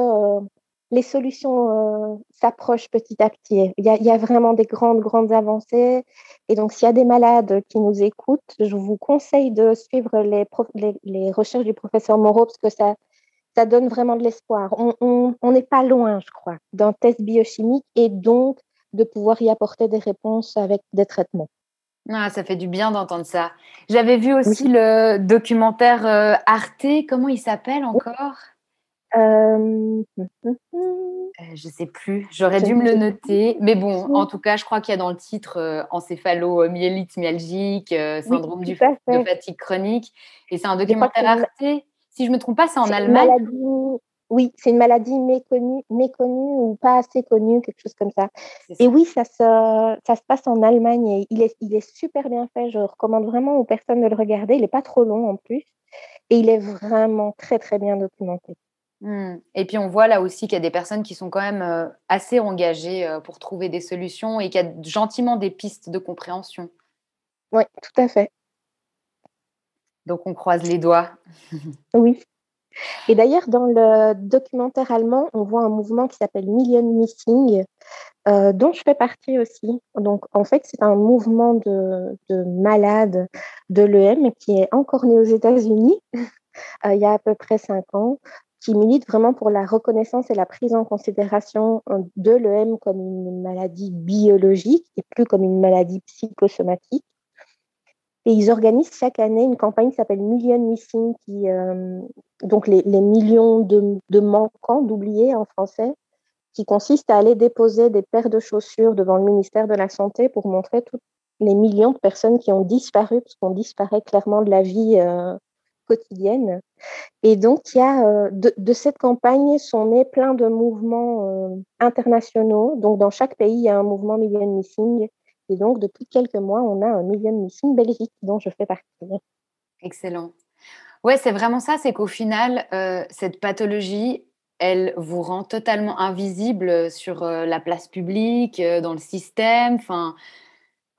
[SPEAKER 2] les solutions euh, s'approchent petit à petit. Il y, a, vraiment des grandes, grandes avancées. Et donc, s'il y a des malades qui nous écoutent, je vous conseille de suivre les, les, recherches du professeur Moreau parce que ça, ça donne vraiment de l'espoir. On n'est pas loin, je crois, d'un test biochimique et donc de pouvoir y apporter des réponses avec des traitements.
[SPEAKER 1] Ah, ça fait du bien d'entendre ça. J'avais vu aussi le documentaire euh, Arte, comment il s'appelle encore? Euh, euh, je sais plus, j'aurais dû me le noter. Mais bon, en tout cas, je crois qu'il y a dans le titre euh, encéphalomyélite myalgique, syndrome du, de fatigue chronique. Et c'est un documentaire Arte. Si je me trompe pas, c'est en Allemagne.
[SPEAKER 2] Oui, c'est une maladie méconnue, méconnue ou pas assez connue, quelque chose comme ça. Et oui, ça se, ça se passe en Allemagne et il est, il est super bien fait. Je recommande vraiment aux personnes de le regarder. Il n'est pas trop long en plus. Et il est vraiment très, très bien documenté.
[SPEAKER 1] Mmh. Et puis on voit là aussi qu'il y a des personnes qui sont quand même euh, assez engagées euh, pour trouver des solutions et qu'il y a gentiment des pistes de compréhension.
[SPEAKER 2] Oui, tout à fait.
[SPEAKER 1] Donc on croise les doigts.
[SPEAKER 2] oui. Et d'ailleurs, dans le documentaire allemand, on voit un mouvement qui s'appelle Million Missing, euh, dont je fais partie aussi. Donc, en fait, c'est un mouvement de, de malades de l'EM qui est encore né aux États-Unis euh, il y a à peu près cinq ans, qui milite vraiment pour la reconnaissance et la prise en considération euh, de l'EM comme une maladie biologique et plus comme une maladie psychosomatique. Et ils organisent chaque année une campagne qui s'appelle Million Missing, qui, euh, donc les, millions de, manquants, d'oubliés en français, qui consiste à aller déposer des paires de chaussures devant le ministère de la Santé pour montrer tous les millions de personnes qui ont disparu, parce qu'on disparaît clairement de la vie euh, quotidienne. Et donc, il y a, euh, de, cette campagne sont nés plein de mouvements internationaux. Donc, dans chaque pays, il y a un mouvement Million Missing et donc, depuis quelques mois, on a un million missing Belgique dont je fais partie.
[SPEAKER 1] Excellent. Ouais, c'est vraiment ça, c'est qu'au final, euh, cette pathologie, elle vous rend totalement invisible sur euh, la place publique, euh, dans le système. Enfin,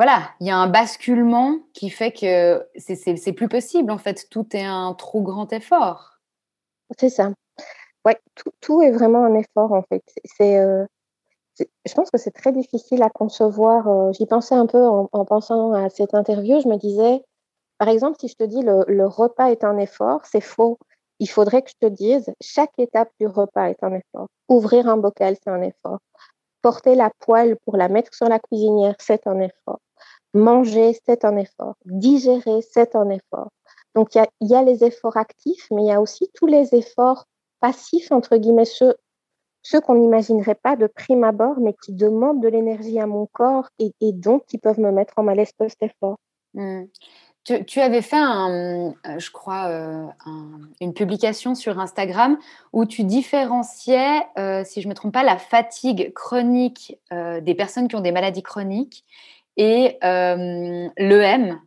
[SPEAKER 1] voilà, il y a un basculement qui fait que c'est plus possible en fait. Tout est un trop grand effort.
[SPEAKER 2] C'est ça. Ouais, tout, tout, est vraiment un effort en fait. C'est je pense que c'est très difficile à concevoir. Euh, j'y pensais un peu en, pensant à cette interview. Je me disais, par exemple, si je te dis le, le repas est un effort, c'est faux. Il faudrait que je te dise, chaque étape du repas est un effort. Ouvrir un bocal, c'est un effort. Porter la poêle pour la mettre sur la cuisinière, c'est un effort. Manger, c'est un effort. Digérer, c'est un effort. Donc, il y a, les efforts actifs, mais il y a aussi tous les efforts passifs, entre guillemets, ceux qu'on n'imaginerait pas de prime abord, mais qui demandent de l'énergie à mon corps et, donc qui peuvent me mettre en malaise post-effort.
[SPEAKER 1] Mmh. Tu, avais fait, euh, je crois, euh, une publication sur Instagram où tu différenciais, euh, si je ne me trompe pas, la fatigue chronique des personnes qui ont des maladies chroniques et l'EM.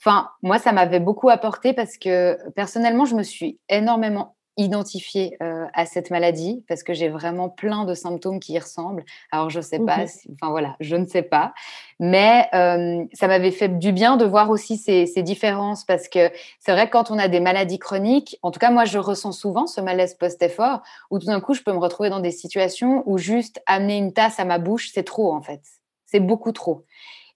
[SPEAKER 1] Enfin, moi, ça m'avait beaucoup apporté parce que personnellement, je me suis énormément identifier euh, à cette maladie parce que j'ai vraiment plein de symptômes qui y ressemblent. Alors, je sais pas, mmh enfin voilà, je ne sais pas. Mais euh, ça m'avait fait du bien de voir aussi ces, ces différences parce que c'est vrai que quand on a des maladies chroniques, en tout cas, moi, je ressens souvent ce malaise post-effort où tout d'un coup, je peux me retrouver dans des situations où juste amener une tasse à ma bouche, c'est trop en fait. C'est beaucoup trop.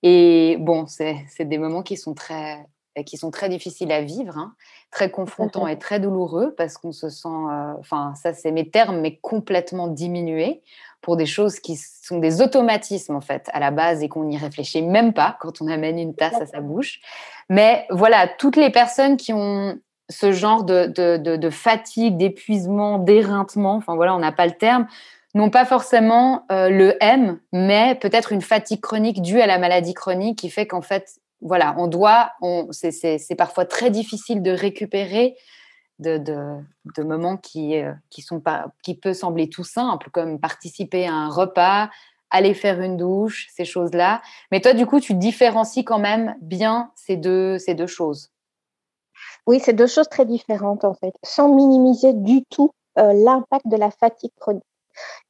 [SPEAKER 1] Et bon, c'est des moments qui sont très qui sont très difficiles à vivre, hein, très confrontants et très douloureux parce qu'on se sent, euh, enfin ça c'est mes termes, mais complètement diminué pour des choses qui sont des automatismes en fait à la base et qu'on n'y réfléchit même pas quand on amène une tasse à sa bouche. Mais voilà, toutes les personnes qui ont ce genre de, de, fatigue, d'épuisement, d'éreintement, enfin voilà, on n'a pas le terme, n'ont pas forcément euh, le M, mais peut-être une fatigue chronique due à la maladie chronique qui fait qu'en fait, voilà, on doit, c'est parfois très difficile de récupérer de, moments qui, euh, qui, sont pas, qui peut sembler tout simples, comme participer à un repas, aller faire une douche, ces choses-là. Mais toi, du coup, tu différencies quand même bien ces deux, ces deux choses.
[SPEAKER 2] Oui, c'est deux choses très différentes en fait, sans minimiser du tout euh, l'impact de la fatigue chronique.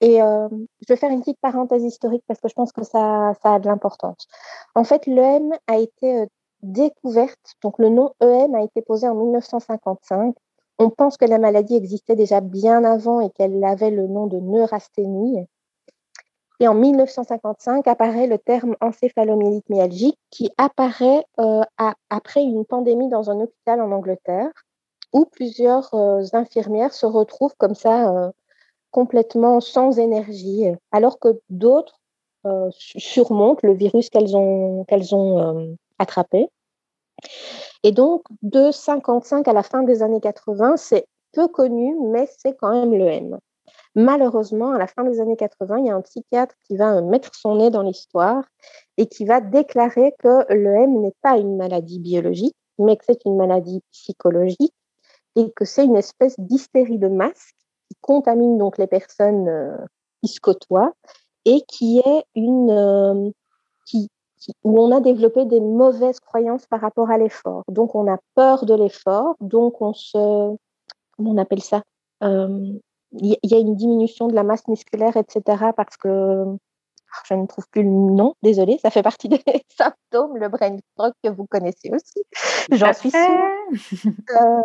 [SPEAKER 2] Et euh, je vais faire une petite parenthèse historique parce que je pense que ça, a de l'importance. En fait, l'EM a été euh, découverte, donc le nom EM a été posé en 1955. On pense que la maladie existait déjà bien avant et qu'elle avait le nom de neurasthénie. Et en 1955 apparaît le terme encéphalomyélite myalgique qui apparaît euh, après une pandémie dans un hôpital en Angleterre où plusieurs infirmières se retrouvent comme ça complètement sans énergie, alors que d'autres euh, surmontent le virus qu'elles ont, euh, attrapé. Et donc, de 55 à la fin des années 80, c'est peu connu, mais c'est quand même le M. Malheureusement, à la fin des années 80, il y a un psychiatre qui va mettre son nez dans l'histoire et qui va déclarer que le M n'est pas une maladie biologique, mais que c'est une maladie psychologique et que c'est une espèce d'hystérie de masse contamine donc les personnes euh, qui se côtoient et qui est une euh, qui, où on a développé des mauvaises croyances par rapport à l'effort. Donc on a peur de l'effort, donc on se comment on appelle ça euh, Il y, a une diminution de la masse musculaire, etc. Parce que je ne trouve plus le nom, désolée, ça fait partie des symptômes, le brain fog que vous connaissez aussi, j'en suis sûre. Euh,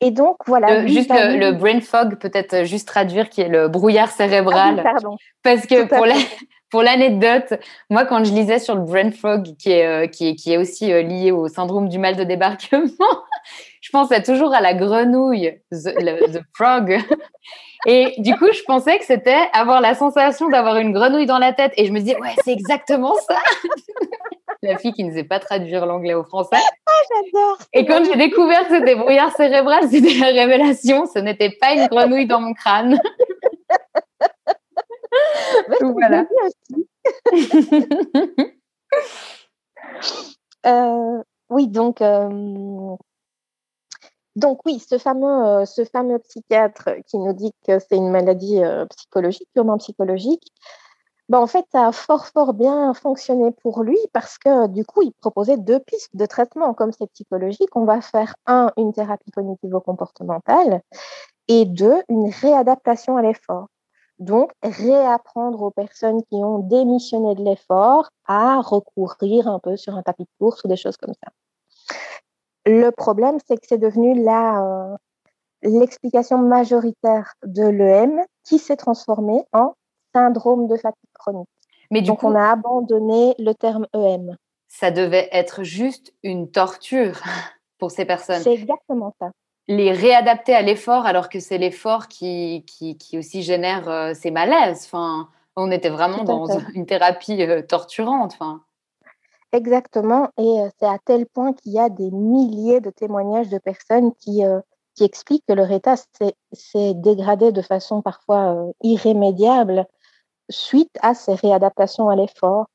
[SPEAKER 2] et donc, voilà.
[SPEAKER 1] juste le, brain fog, peut-être juste traduire, qui est le brouillard cérébral.
[SPEAKER 2] Ah pardon.
[SPEAKER 1] Parce que pour la, pour l'anecdote, moi, quand je lisais sur le brain fog, qui est, euh, qui est, qui est aussi euh, lié au syndrome du mal de débarquement, je pensais toujours à la grenouille, the, frog. Et du coup, je pensais que c'était avoir la sensation d'avoir une grenouille dans la tête. Et je me disais, ouais, c'est exactement ça. La fille qui ne sait pas traduire l'anglais au français.
[SPEAKER 2] Ah, j'adore.
[SPEAKER 1] Et quand j'ai découvert que c'était brouillard cérébral, c'était la révélation. Ce n'était pas une grenouille dans mon crâne.
[SPEAKER 2] voilà. Euh, oui, donc, euh, donc oui, ce fameux, euh, ce fameux psychiatre qui nous dit que c'est une maladie psychologique, purement psychologique, ben, en fait, ça a fort, fort bien fonctionné pour lui parce que du coup, il proposait deux pistes de traitement. Comme c'est psychologique, on va faire un, une thérapie cognitivo-comportementale et deux, une réadaptation à l'effort. Donc, réapprendre aux personnes qui ont démissionné de l'effort à recourir un peu sur un tapis de course ou des choses comme ça. Le problème, c'est que c'est devenu euh, l'explication majoritaire de l'EM qui s'est transformée en syndrome de fatigue chronique. Mais Donc, on a abandonné le terme EM.
[SPEAKER 1] Ça devait être juste une torture pour ces personnes.
[SPEAKER 2] C'est exactement ça
[SPEAKER 1] les réadapter à l'effort alors que c'est l'effort qui, qui, aussi génère euh, ces malaises. Enfin, on était vraiment dans une thérapie euh, torturante. Enfin.
[SPEAKER 2] Exactement, et euh, c'est à tel point qu'il y a des milliers de témoignages de personnes qui, qui expliquent que leur état s'est dégradé de façon parfois irrémédiable suite à ces réadaptations à l'effort.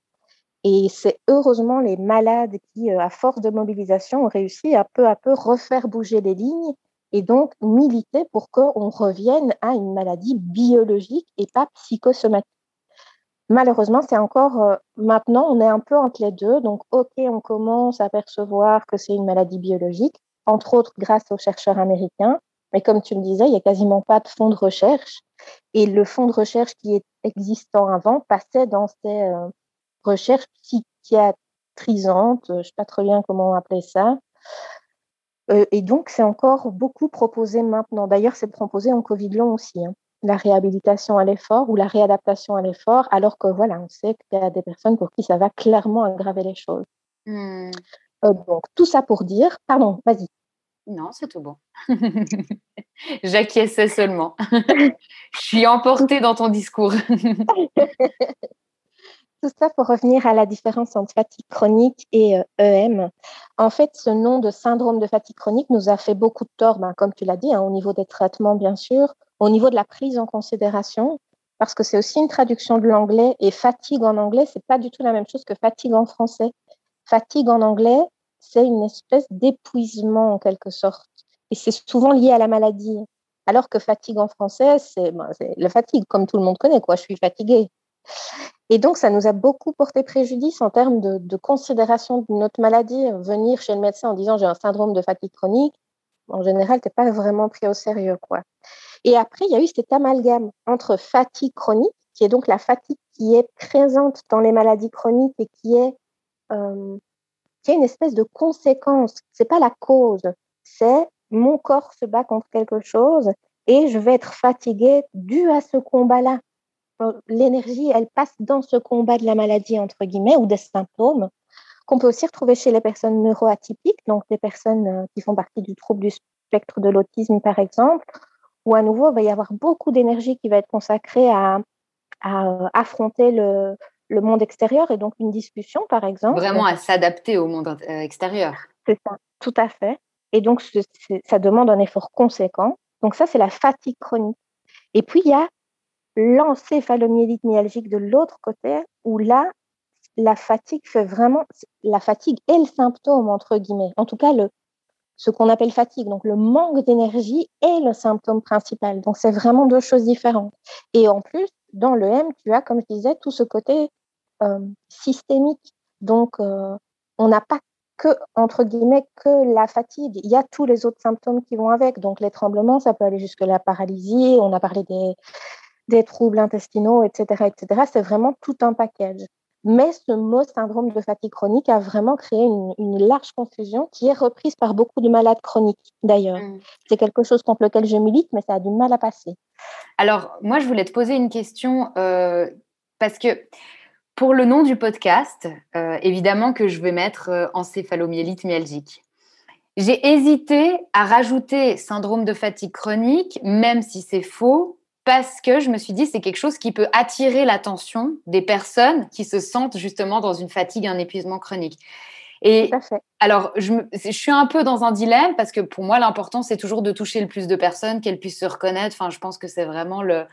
[SPEAKER 2] Et c'est heureusement les malades qui, à force de mobilisation, ont réussi à peu à peu refaire bouger les lignes et donc militer pour qu'on revienne à une maladie biologique et pas psychosomatique. Malheureusement, c'est encore euh, maintenant, on est un peu entre les deux. Donc, OK, on commence à percevoir que c'est une maladie biologique, entre autres grâce aux chercheurs américains. Mais comme tu le disais, il n'y a quasiment pas de fonds de recherche. Et le fonds de recherche qui est existant avant passait dans ces euh, recherches psychiatrisantes, je ne sais pas très bien comment appeler ça, euh, et donc, c'est encore beaucoup proposé maintenant. D'ailleurs, c'est proposé en Covid long aussi, hein. la réhabilitation à l'effort ou la réadaptation à l'effort, alors que voilà, on sait qu'il y a des personnes pour qui ça va clairement aggraver les choses. Euh, donc, tout ça pour dire, pardon, vas-y.
[SPEAKER 1] Non, c'est tout bon. J'acquiesçais seulement. Je suis emportée dans ton discours.
[SPEAKER 2] Tout ça pour revenir à la différence entre fatigue chronique et EM. Euh, e en fait, ce nom de syndrome de fatigue chronique nous a fait beaucoup de tort, ben, comme tu l'as dit, hein, au niveau des traitements, bien sûr, au niveau de la prise en considération, parce que c'est aussi une traduction de l'anglais et fatigue en anglais, c'est pas du tout la même chose que fatigue en français. Fatigue en anglais, c'est une espèce d'épuisement en quelque sorte, et c'est souvent lié à la maladie. Alors que fatigue en français, c'est ben, la fatigue, comme tout le monde connaît, quoi. Je suis fatiguée. Et donc, ça nous a beaucoup porté préjudice en termes de, considération de notre maladie. Venir chez le médecin en disant j'ai un syndrome de fatigue chronique, en général, tu n'es pas vraiment pris au sérieux. quoi. Et après, il y a eu cet amalgame entre fatigue chronique, qui est donc la fatigue qui est présente dans les maladies chroniques et qui est, euh, est une espèce de conséquence. C'est pas la cause, c'est mon corps se bat contre quelque chose et je vais être fatiguée dû à ce combat-là l'énergie, elle passe dans ce combat de la maladie, entre guillemets, ou des symptômes, qu'on peut aussi retrouver chez les personnes neuroatypiques, donc des personnes euh, qui font partie du trouble du spectre de l'autisme, par exemple, où à nouveau, il va y avoir beaucoup d'énergie qui va être consacrée à, euh, affronter le, monde extérieur et donc une discussion, par exemple.
[SPEAKER 1] Vraiment à s'adapter au monde euh, extérieur.
[SPEAKER 2] C'est ça, tout à fait. Et donc, ça demande un effort conséquent. Donc ça, c'est la fatigue chronique. Et puis, il y a l'encéphalomyélite myalgique de l'autre côté, où là, la fatigue fait vraiment, la fatigue est le symptôme, entre guillemets. En tout cas, le, ce qu'on appelle fatigue, donc le manque d'énergie est le symptôme principal. Donc, c'est vraiment deux choses différentes. Et en plus, dans le M, tu as, comme je disais, tout ce côté systémique. Donc, euh, on n'a pas que, entre guillemets, que la fatigue. Il y a tous les autres symptômes qui vont avec. Donc, les tremblements, ça peut aller jusque la paralysie. On a parlé des, des troubles intestinaux, etc., etc. C'est vraiment tout un package. Mais ce mot syndrome de fatigue chronique a vraiment créé une, large confusion qui est reprise par beaucoup de malades chroniques d'ailleurs. Mm. C'est quelque chose contre lequel je milite, mais ça a du mal à passer.
[SPEAKER 1] Alors, moi, je voulais te poser une question euh, parce que pour le nom du podcast, euh, évidemment que je vais mettre euh, encéphalomyélite myalgique. J'ai hésité à rajouter syndrome de fatigue chronique, même si c'est faux, parce que je me suis dit c'est quelque chose qui peut attirer l'attention des personnes qui se sentent justement dans une fatigue, un épuisement chronique. Et alors, je, je, suis un peu dans un dilemme parce que pour moi, l'important, c'est toujours de toucher le plus de personnes, qu'elles puissent se reconnaître. Enfin, je pense que c'est vraiment le,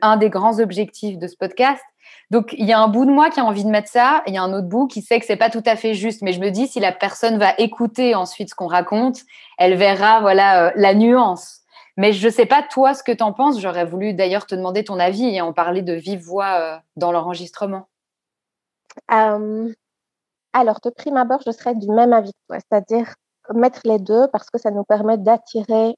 [SPEAKER 1] un des grands objectifs de ce podcast. Donc, il y a un bout de moi qui a envie de mettre ça, et il y a un autre bout qui sait que c'est pas tout à fait juste. Mais je me dis, si la personne va écouter ensuite ce qu'on raconte, elle verra, voilà, euh, la nuance. Mais je ne sais pas, toi, ce que tu en penses. J'aurais voulu d'ailleurs te demander ton avis et en parler de vive voix euh, dans l'enregistrement.
[SPEAKER 2] Alors, de prime abord, je serais du même avis que toi, c'est-à-dire mettre les deux parce que ça nous permet d'attirer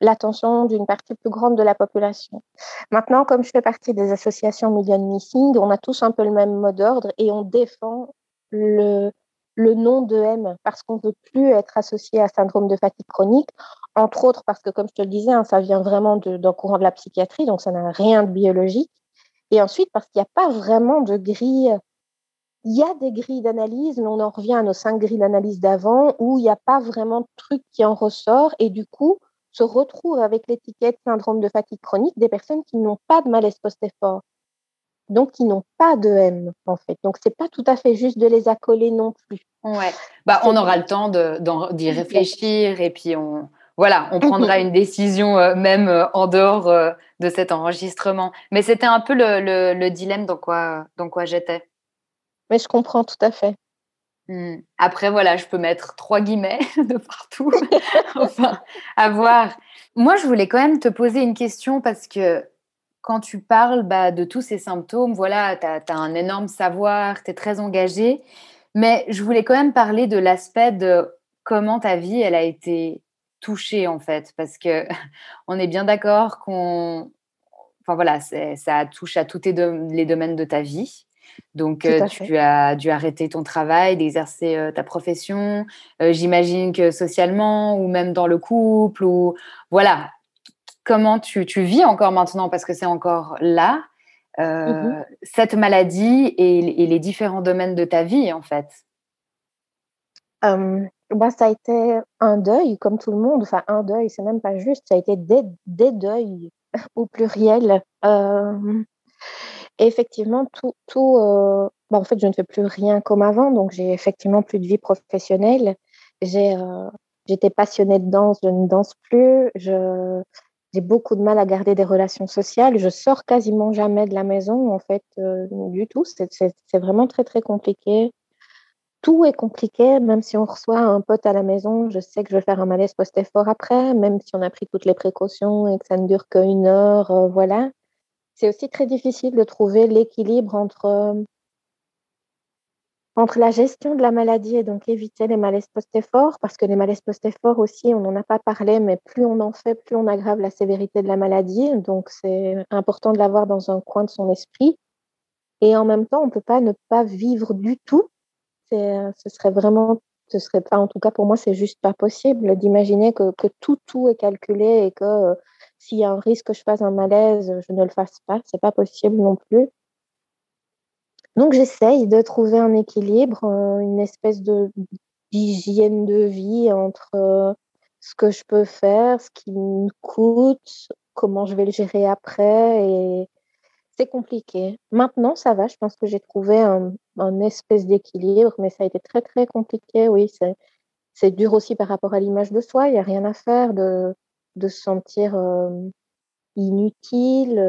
[SPEAKER 2] l'attention d'une partie plus grande de la population. Maintenant, comme je fais partie des associations Million Missing, on a tous un peu le même mot d'ordre et on défend le, le nom de M parce qu'on ne veut plus être associé à syndrome de fatigue chronique, entre autres parce que, comme je te le disais, hein, ça vient vraiment d'un courant de la psychiatrie, donc ça n'a rien de biologique. Et ensuite, parce qu'il n'y a pas vraiment de grille. Il y a des grilles d'analyse, mais on en revient à nos cinq grilles d'analyse d'avant, où il n'y a pas vraiment de truc qui en ressort. Et du coup, se retrouve avec l'étiquette syndrome de fatigue chronique des personnes qui n'ont pas de malaise post-effort donc qui n'ont pas de M en fait. Donc c'est pas tout à fait juste de les accoler non plus.
[SPEAKER 1] Ouais. Bah on aura le temps d'y réfléchir et puis on voilà, on prendra une décision euh, même euh, en dehors euh, de cet enregistrement. Mais c'était un peu le, dilemme dans quoi, dans quoi j'étais.
[SPEAKER 2] Mais je comprends tout à fait.
[SPEAKER 1] Hmm. Après, voilà, je peux mettre trois guillemets de partout. enfin, à voir. Moi, je voulais quand même te poser une question parce que quand tu parles bah, de tous ces symptômes, voilà, tu as, un énorme savoir, tu es très engagé. Mais je voulais quand même parler de l'aspect de comment ta vie, elle a été touchée, en fait. Parce que on est bien d'accord qu'on. Enfin, voilà, ça touche à tous les domaines de ta vie. Donc, euh, tu as dû arrêter ton travail, d'exercer euh, ta profession. Euh, j'imagine que socialement ou même dans le couple, ou voilà, comment tu, vis encore maintenant, parce que c'est encore là, euh, mhm. cette maladie et, les différents domaines de ta vie, en fait
[SPEAKER 2] bah, Ça a été un deuil, comme tout le monde. Enfin, un deuil, c'est même pas juste. Ça a été des, deuils au pluriel. Euh, effectivement, tout, tout bah, en fait, je ne fais plus rien comme avant, donc j'ai effectivement plus de vie professionnelle. J'ai, j'étais passionnée de danse, je ne danse plus. Je, j'ai beaucoup de mal à garder des relations sociales. Je sors quasiment jamais de la maison, en fait, euh, du tout. C'est vraiment très, très compliqué. Tout est compliqué, même si on reçoit un pote à la maison, je sais que je vais faire un malaise post-effort après, même si on a pris toutes les précautions et que ça ne dure qu'une heure, euh, voilà. C'est aussi très difficile de trouver l'équilibre entre euh, entre la gestion de la maladie et donc éviter les malaises post-effort, parce que les malaises post-effort aussi, on n'en a pas parlé, mais plus on en fait, plus on aggrave la sévérité de la maladie. Donc c'est important de l'avoir dans un coin de son esprit. Et en même temps, on ne peut pas ne pas vivre du tout. Ce serait vraiment, ce serait pas, en tout cas pour moi, c'est juste pas possible d'imaginer que, que, tout, tout est calculé et que euh, s'il y a un risque que je fasse un malaise, je ne le fasse pas. C'est pas possible non plus. Donc j'essaye de trouver un équilibre, euh, une espèce de d'hygiène de vie entre euh, ce que je peux faire, ce qui me coûte, comment je vais le gérer après. Et c'est compliqué. Maintenant, ça va. Je pense que j'ai trouvé un, espèce d'équilibre, mais ça a été très, très compliqué. Oui, c'est dur aussi par rapport à l'image de soi. Il n'y a rien à faire de, se sentir euh, inutile,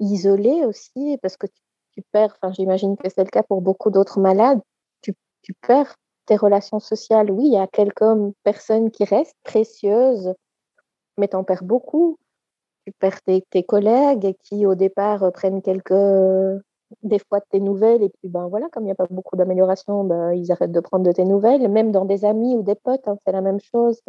[SPEAKER 2] isolé aussi, parce que tu tu perds, enfin j'imagine que c'est le cas pour beaucoup d'autres malades, tu, perds tes relations sociales. Oui, il y a quelques personnes qui restent précieuses, mais tu en perds beaucoup. Tu perds tes, collègues qui au départ prennent quelques des fois de tes nouvelles et puis ben voilà comme il n'y a pas beaucoup d'amélioration ben, ils arrêtent de prendre de tes nouvelles même dans des amis ou des potes hein, c'est la même chose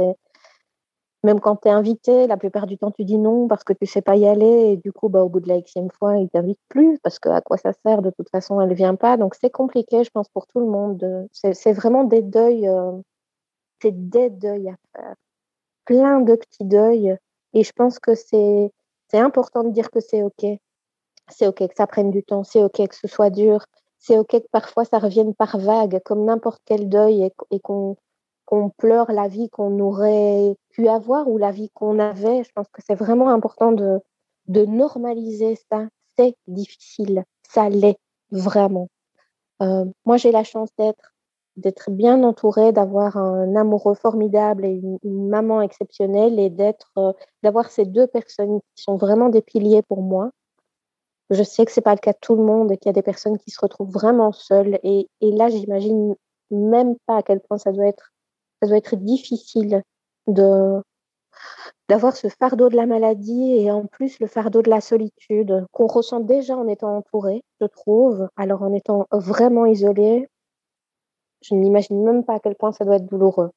[SPEAKER 2] même quand tu es invité, la plupart du temps, tu dis non parce que tu sais pas y aller. Et du coup, bah, au bout de la xème fois, ils t'invitent plus parce que à quoi ça sert? De toute façon, elle ne vient pas. Donc, c'est compliqué, je pense, pour tout le monde. C'est vraiment des deuils, euh, c'est des deuils à faire. Plein de petits deuils. Et je pense que c'est important de dire que c'est OK. C'est OK que ça prenne du temps. C'est OK que ce soit dur. C'est OK que parfois ça revienne par vague, comme n'importe quel deuil, et qu'on pleure la vie qu'on aurait pu avoir ou la vie qu'on avait. Je pense que c'est vraiment important de, de normaliser ça. C'est difficile, ça l'est vraiment. Euh, moi, j'ai la chance d'être d'être bien entourée, d'avoir un amoureux formidable et une, maman exceptionnelle et d'être euh, d'avoir ces deux personnes qui sont vraiment des piliers pour moi. Je sais que c'est pas le cas de tout le monde et qu'il y a des personnes qui se retrouvent vraiment seules et, et là, j'imagine même pas à quel point ça doit être ça doit être difficile de d'avoir ce fardeau de la maladie et en plus le fardeau de la solitude qu'on ressent déjà en étant entouré, je trouve. Alors en étant vraiment isolé, je n'imagine même pas à quel point ça doit être douloureux.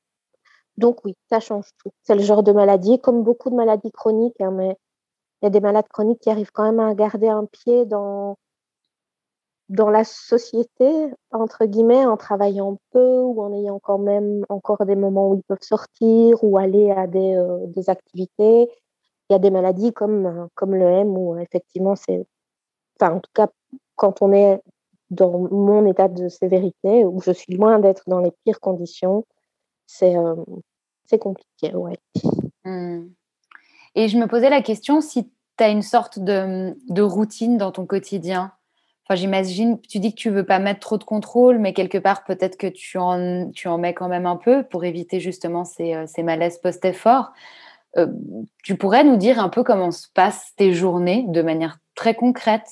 [SPEAKER 2] Donc oui, ça change tout. C'est le genre de maladie, comme beaucoup de maladies chroniques, hein, mais il y a des malades chroniques qui arrivent quand même à garder un pied dans, dans la société, entre guillemets, en travaillant peu ou en ayant quand même encore des moments où ils peuvent sortir ou aller à des, euh, des activités. Il y a des maladies comme, euh, comme le M où effectivement c'est, enfin en tout cas quand on est dans mon état de sévérité, où je suis loin d'être dans les pires conditions, c'est euh, compliqué, ouais.
[SPEAKER 1] Mmh. Et je me posais la question si tu as une sorte de, de routine dans ton quotidien Enfin, j'imagine, tu dis que tu veux pas mettre trop de contrôle, mais quelque part, peut-être que tu en, tu en mets quand même un peu pour éviter justement ces, euh, ces malaises post-effort. Euh, tu pourrais nous dire un peu comment se passent tes journées de manière très concrète?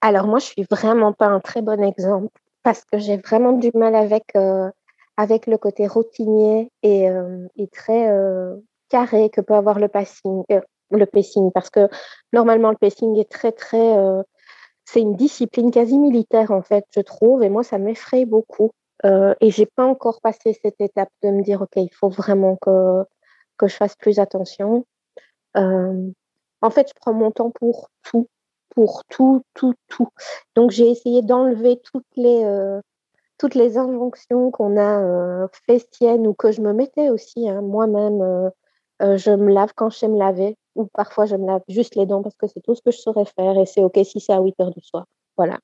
[SPEAKER 2] Alors, moi, je suis vraiment pas un très bon exemple parce que j'ai vraiment du mal avec, euh, avec le côté routinier et, et très carré que peut avoir le pacing, le pacing. Parce que normalement, le pacing est très, très c'est une discipline quasi militaire, en fait, je trouve, et moi, ça m'effraie beaucoup. Euh, et j'ai pas encore passé cette étape de me dire, OK, il faut vraiment que, que je fasse plus attention. Euh, en fait, je prends mon temps pour tout, pour tout, tout, tout. Donc, j'ai essayé d'enlever toutes les, euh, toutes les injonctions qu'on a euh, festiennes ou que je me mettais aussi hein, moi-même. Euh, euh, je me lave quand je sais me laver ou parfois je me lave juste les dents parce que c'est tout ce que je saurais faire et c'est OK si c'est à 8 heures du soir. Voilà.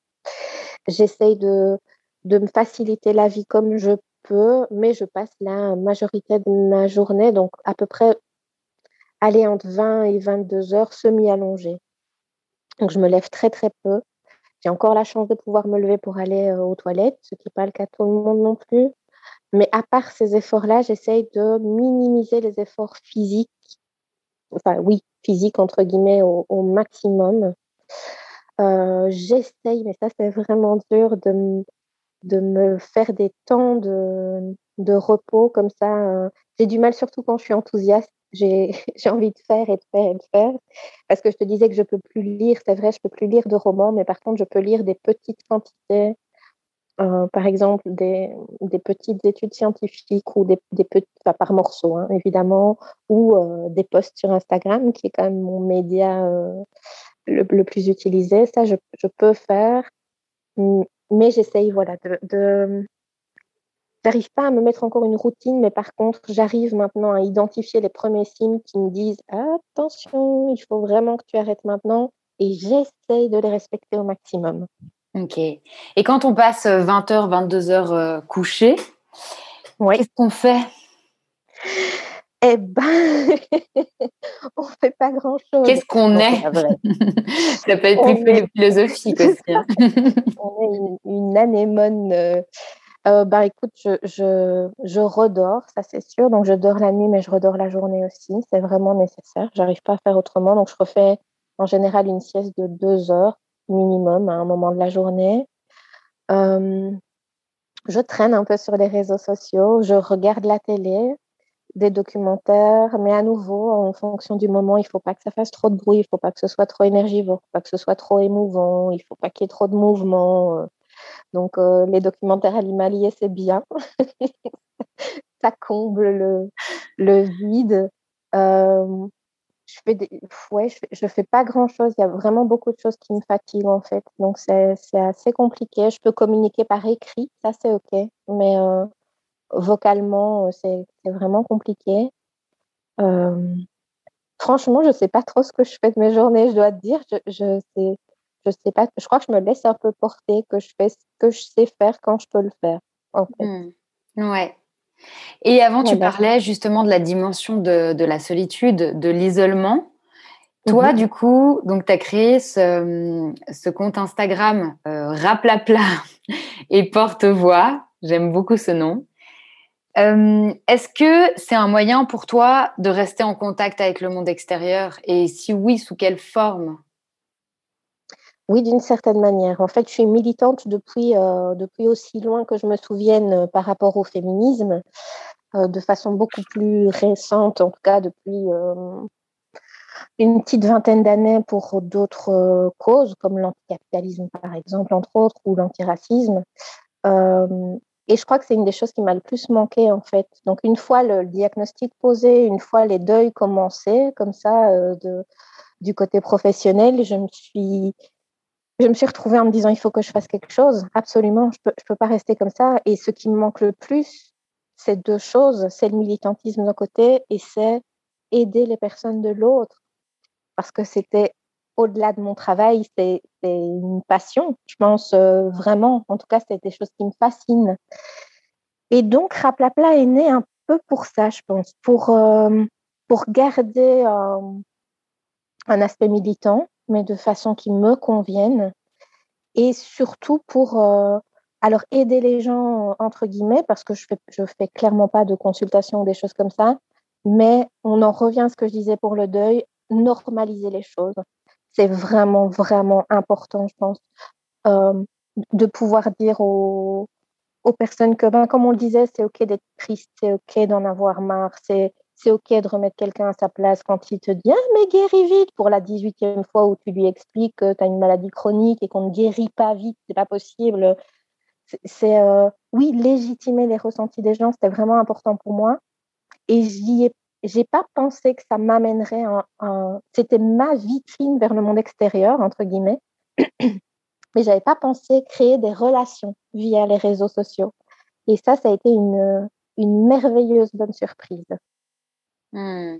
[SPEAKER 2] J'essaye de, de me faciliter la vie comme je peux, mais je passe la majorité de ma journée, donc à peu près aller entre 20 et 22 heures semi-allongée. Donc je me lève très très peu. J'ai encore la chance de pouvoir me lever pour aller euh, aux toilettes, ce qui n'est pas le cas de tout le monde non plus. Mais à part ces efforts-là, j'essaye de minimiser les efforts physiques enfin oui, physique entre guillemets au, maximum. Euh, j'essaye, mais ça c'est vraiment dur, de, me faire des temps de, repos comme ça. Euh. J'ai du mal surtout quand je suis enthousiaste. J'ai envie de faire et de faire et de faire. Parce que je te disais que je peux plus lire, c'est vrai, je peux plus lire de romans, mais par contre, je peux lire des petites quantités euh, par exemple des, des, petites études scientifiques ou des, des petits, par morceaux hein, évidemment, ou euh, des posts sur Instagram, qui est quand même mon média euh, le, plus utilisé. Ça, je, je peux faire, mais j'essaye, voilà, de J'arrive pas à me mettre encore une routine, mais par contre, j'arrive maintenant à identifier les premiers signes qui me disent attention, il faut vraiment que tu arrêtes maintenant, et j'essaye de les respecter au maximum.
[SPEAKER 1] Ok. Et quand on passe 20h, euh, 22h euh, couché, qu'est-ce qu'on fait?
[SPEAKER 2] Eh ben, on fait pas grand-chose.
[SPEAKER 1] Qu'est-ce qu'on est? Ça peut être plus philosophique aussi. Hein.
[SPEAKER 2] on est une, anémone. Euh, euh, bah écoute, je, je, je redors, ça c'est sûr. Donc je dors la nuit, mais je redors la journée aussi. C'est vraiment nécessaire. J'arrive pas à faire autrement. Donc je refais en général une sieste de deux heures minimum à un moment de la journée. Euh, je traîne un peu sur les réseaux sociaux, je regarde la télé, des documentaires, mais à nouveau, en fonction du moment, il ne faut pas que ça fasse trop de bruit, il ne faut pas que ce soit trop énergivore, il faut pas que ce soit trop émouvant, il ne faut pas qu'il y ait trop de mouvement. Donc, euh, les documentaires animaliers, c'est bien. ça comble le, vide. je fais des... ouais, je, fais pas grand chose. Il y a vraiment beaucoup de choses qui me fatiguent en fait. Donc c'est assez compliqué. Je peux communiquer par écrit, ça c'est ok. Mais vocalement, c'est vraiment compliqué. franchement, je sais pas trop ce que je fais de mes journées, je dois te dire. Je, je je sais pas. Je crois que je me laisse un peu porter, que je fais ce que je sais faire quand je peux le faire. En fait.
[SPEAKER 1] Mmh. Ouais. Et avant, tu parlais justement de la dimension de, de la solitude, de l'isolement. Toi, mmh du coup, donc tu as créé ce, ce, compte Instagram euh, Raplapla et Porte-Voix. J'aime beaucoup ce nom. Euh, est-ce que c'est un moyen pour toi de rester en contact avec le monde extérieur? Et si oui, sous quelle forme?
[SPEAKER 2] Oui, d'une certaine manière. En fait, je suis militante depuis, euh, depuis aussi loin que je me souvienne euh, par rapport au féminisme, euh, de façon beaucoup plus récente, en tout cas depuis une petite vingtaine d'années pour d'autres causes, comme l'anticapitalisme par exemple, entre autres, ou l'antiracisme. et je crois que c'est une des choses qui m'a le plus manqué en fait. Donc une fois le diagnostic posé, une fois les deuils commencés, comme ça, du côté professionnel, je me suis je me suis retrouvée en me disant il faut que je fasse quelque chose. Absolument, je ne peux, je peux pas rester comme ça. Et ce qui me manque le plus, c'est deux choses. C'est le militantisme d'un côté et c'est aider les personnes de l'autre. Parce que c'était au-delà de mon travail, c'est une passion, je pense euh, vraiment. En tout cas, c'est des choses qui me fascinent. Et donc, Raplapla est né un peu pour ça, je pense, pour, euh, pour garder un aspect militant, mais de façon qui me convienne. Et surtout pour euh, alors aider les gens, entre guillemets, parce que je fais, je fais clairement pas de consultation ou des choses comme ça, mais on en revient à ce que je disais pour le deuil, normaliser les choses. C'est vraiment, vraiment important, je pense, euh, de pouvoir dire aux, aux personnes que, ben, comme on le disait, c'est OK d'être triste, c'est OK d'en avoir marre, c'est c'est OK de remettre quelqu'un à sa place quand il te dit ah, mais guéris vite pour la 18e fois où tu lui expliques que tu as une maladie chronique et qu'on ne guérit pas vite, c'est pas possible. C'est euh, oui, légitimer les ressentis des gens, c'était vraiment important pour moi. Et j'y ai j'ai pas pensé que ça m'amènerait un, c'était ma vitrine vers le monde extérieur entre guillemets mais j'avais pas pensé créer des relations via les réseaux sociaux et ça ça a été une, une merveilleuse bonne surprise
[SPEAKER 1] Mmh.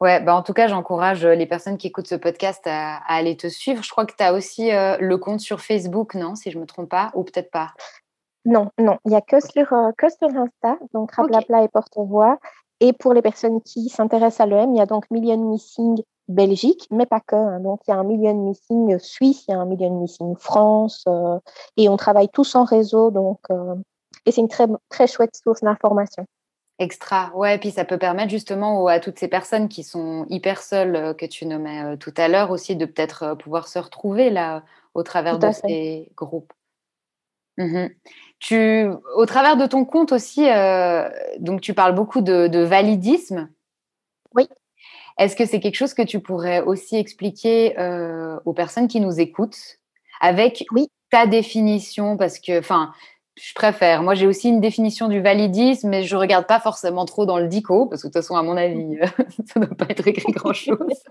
[SPEAKER 1] Ouais, bah en tout cas, j'encourage euh, les personnes qui écoutent ce podcast à, aller te suivre. Je crois que tu as aussi euh, le compte sur Facebook, non Si je ne me trompe pas, ou peut-être pas?
[SPEAKER 2] Non, non, il n'y a que sur, euh, que sur Insta, donc Raplapla et Porte-Voix. Et pour les personnes qui s'intéressent à l'EM, il y a donc Million Missing Belgique, mais pas que. Hein. Donc, il y a un Million Missing Suisse, il y a un Million Missing France, et on travaille tous en réseau. Donc, et c'est une très, très chouette source d'information.
[SPEAKER 1] Extra, ouais, puis ça peut permettre justement à toutes ces personnes qui sont hyper seules, euh, que tu nommais euh, tout à l'heure aussi, de peut-être euh, pouvoir se retrouver là au travers de ces groupes. Mmh tu, au travers de ton compte aussi, donc tu parles beaucoup de, validisme.
[SPEAKER 2] Oui.
[SPEAKER 1] Est-ce que c'est quelque chose que tu pourrais aussi expliquer aux personnes qui nous écoutent avec
[SPEAKER 2] oui.
[SPEAKER 1] ta définition? Parce que, enfin, je préfère. Moi, j'ai aussi une définition du validisme, mais je regarde pas forcément trop dans le dico, parce que de toute façon, à mon avis, ça ne doit pas être écrit grand-chose.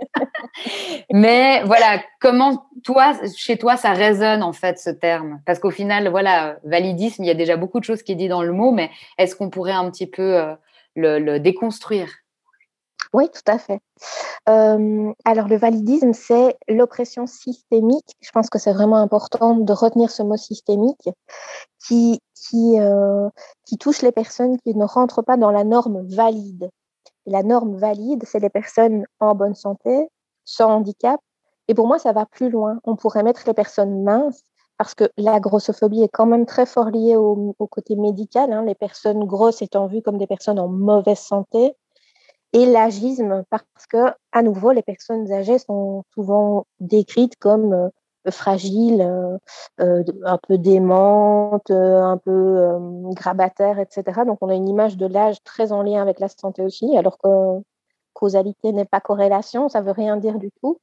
[SPEAKER 1] mais voilà, comment toi, chez toi, ça résonne en fait ce terme? Parce qu'au final, voilà, validisme, il y a déjà beaucoup de choses qui est dit dans le mot, mais est-ce qu'on pourrait un petit peu euh, le déconstruire?
[SPEAKER 2] Oui, tout à fait. alors, le validisme, c'est l'oppression systémique. Je pense que c'est vraiment important de retenir ce mot systémique qui, qui, qui touche les personnes qui ne rentrent pas dans la norme valide. la norme valide, c'est les personnes en bonne santé, sans handicap. Et pour moi, ça va plus loin. On pourrait mettre les personnes minces parce que la grossophobie est quand même très fort liée au, côté médical, hein, les personnes grosses étant vues comme des personnes en mauvaise santé, et l'agisme, parce que, à nouveau, les personnes âgées sont souvent décrites comme euh, fragiles, euh, euh, un peu démentes, un peu grabataires, etc. Donc, on a une image de l'âge très en lien avec la santé aussi, alors que causalité n'est pas corrélation, ça veut rien dire du tout.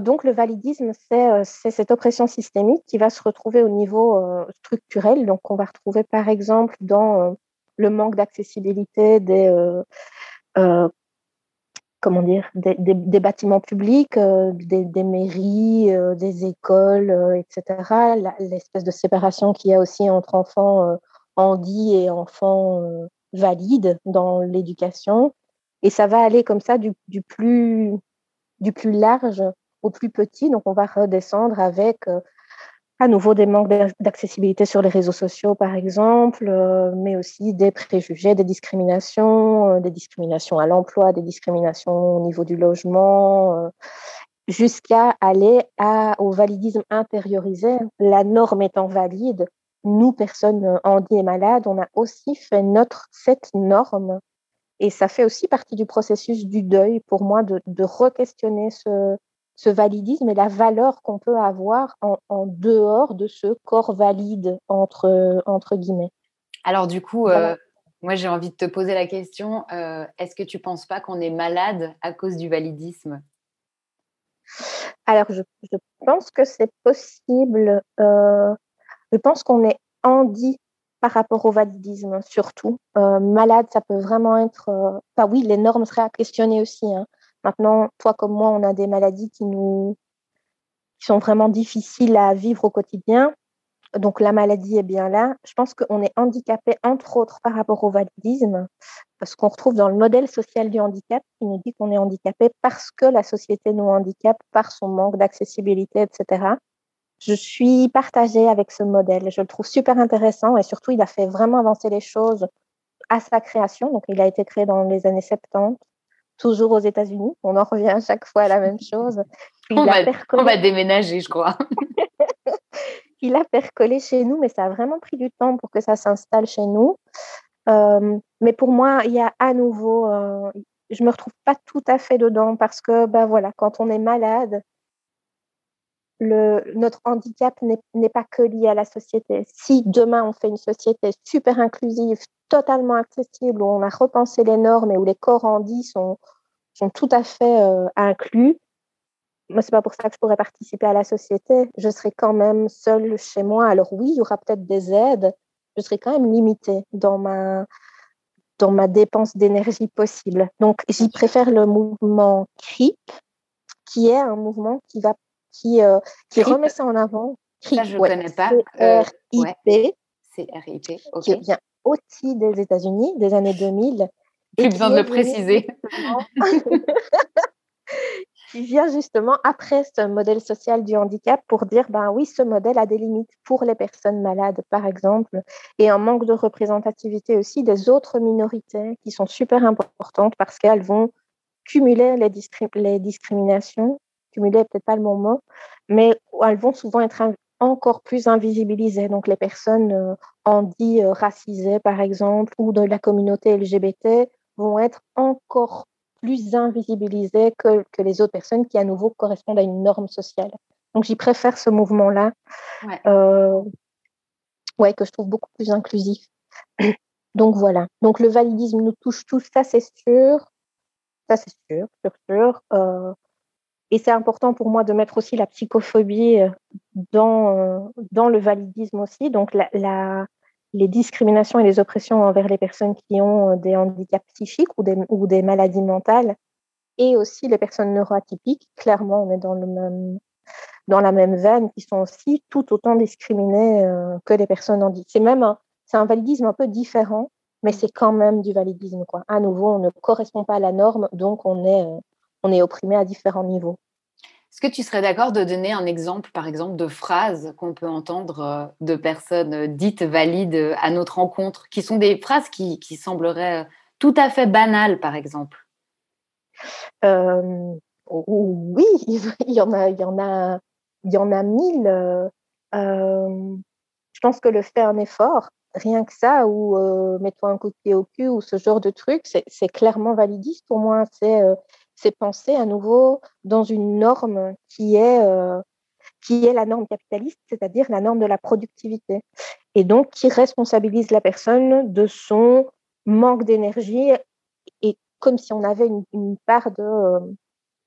[SPEAKER 2] donc, le validisme, c'est cette oppression systémique qui va se retrouver au niveau structurel. Donc, on va retrouver par exemple dans le manque d'accessibilité des, comment dire, des, bâtiments publics, euh, des, mairies, euh, des écoles, euh, etc. L'espèce de séparation qu'il y a aussi entre enfants handi et enfants valides dans l'éducation. Et ça va aller comme ça du plus large au plus petit. Donc, on va redescendre avec à nouveau des manques d'accessibilité sur les réseaux sociaux, par exemple, euh, mais aussi des préjugés, des discriminations, euh, des discriminations à l'emploi, des discriminations au niveau du logement, euh, jusqu'à aller au validisme intériorisé. La norme étant valide, nous, personnes handi et malades, on a aussi fait notre, cette norme. Et ça fait aussi partie du processus du deuil pour moi de, de re-questionner ce, ce validisme et la valeur qu'on peut avoir en, dehors de ce corps valide, entre, entre guillemets.
[SPEAKER 1] Alors du coup, euh, moi j'ai envie de te poser la question, euh, est-ce que tu ne penses pas qu'on est malade à cause du validisme?
[SPEAKER 2] Alors je, pense que c'est possible. Euh, je pense qu'on est handi par rapport au validisme surtout. malade, ça peut vraiment être... Enfin oui, les normes seraient à questionner aussi. Hein. Maintenant, toi comme moi, on a des maladies qui nous qui sont vraiment difficiles à vivre au quotidien. Donc la maladie est bien là. Je pense qu'on est handicapé, entre autres, par rapport au validisme, parce qu'on retrouve dans le modèle social du handicap qui nous dit qu'on est handicapé parce que la société nous handicape par son manque d'accessibilité, etc. Je suis partagée avec ce modèle. Je le trouve super intéressant et surtout, il a fait vraiment avancer les choses à sa création. Donc, il a été créé dans les années 70 toujours aux États-Unis. On en revient à chaque fois à la même chose.
[SPEAKER 1] on, va, déménager, je crois.
[SPEAKER 2] il a percolé chez nous, mais ça a vraiment pris du temps pour que ça s'installe chez nous. Euh, mais pour moi, il y a à nouveau, euh, je me retrouve pas tout à fait dedans parce que, ben voilà, quand on est malade, notre handicap n'est pas que lié à la société. Si demain on fait une société super inclusive, totalement accessible, où on a repensé les normes et où les corps handis sont, sont tout à fait euh, inclus, moi, c'est pas pour ça que je pourrais participer à la société. Je serai quand même seule chez moi. Alors oui, il y aura peut-être des aides. Je serai quand même limitée dans ma, dans ma dépense d'énergie possible. Donc, j'y préfère le mouvement CRIP, qui est un mouvement qui va qui, euh, qui remet ça en avant.
[SPEAKER 1] ça, je ne connais pas.
[SPEAKER 2] RIP.
[SPEAKER 1] C'est RIP, ok.
[SPEAKER 2] Qui vient aussi des États-Unis, des années 2000.
[SPEAKER 1] Plus besoin de le préciser.
[SPEAKER 2] qui vient justement après ce modèle social du handicap pour dire, ben oui, ce modèle a des limites pour les personnes malades, par exemple, et un manque de représentativité aussi des autres minorités qui sont super importantes parce qu'elles vont cumuler les, les discriminations peut-être pas le bon mot, mais elles vont souvent être encore plus invisibilisées. Donc les personnes euh, handi euh, racisées, par exemple, ou de la communauté LGBT vont être encore plus invisibilisées que, que les autres personnes qui, à nouveau, correspondent à une norme sociale. Donc j'y préfère ce mouvement-là, ouais. Euh, ouais, que je trouve beaucoup plus inclusif. Donc voilà. Donc le validisme nous touche tous, ça c'est sûr. Ça c'est sûr, sûr, sûr. Euh, et c'est important pour moi de mettre aussi la psychophobie euh, dans, euh, dans le validisme aussi. Donc, les discriminations et les oppressions envers les personnes qui ont euh, des handicaps psychiques ou des, maladies mentales et aussi les personnes neuroatypiques. Clairement, on est dans, la même veine, qui sont aussi tout autant discriminées que les personnes handicappées. C'est même un, validisme un peu différent, mais c'est quand même du validisme. À nouveau, on ne correspond pas à la norme, donc on est on est opprimé à différents niveaux.
[SPEAKER 1] Est-ce que tu serais d'accord de donner un exemple, par exemple, de phrases qu'on peut entendre euh, de personnes euh, dites valides euh, à notre rencontre, qui sont des phrases qui, sembleraient tout à fait banales, par exemple?
[SPEAKER 2] Oui, il y en a, il y en a, il y en a mille. je pense que le faire un effort, rien que ça, ou mets-toi un coup de pied au cul, ou ce genre de truc, c'est clairement validiste pour moi. C'est c'est penser à nouveau dans une norme qui est, euh, qui est la norme capitaliste, c'est-à-dire la norme de la productivité, et donc qui responsabilise la personne de son manque d'énergie, et comme si on avait une, part de... Euh,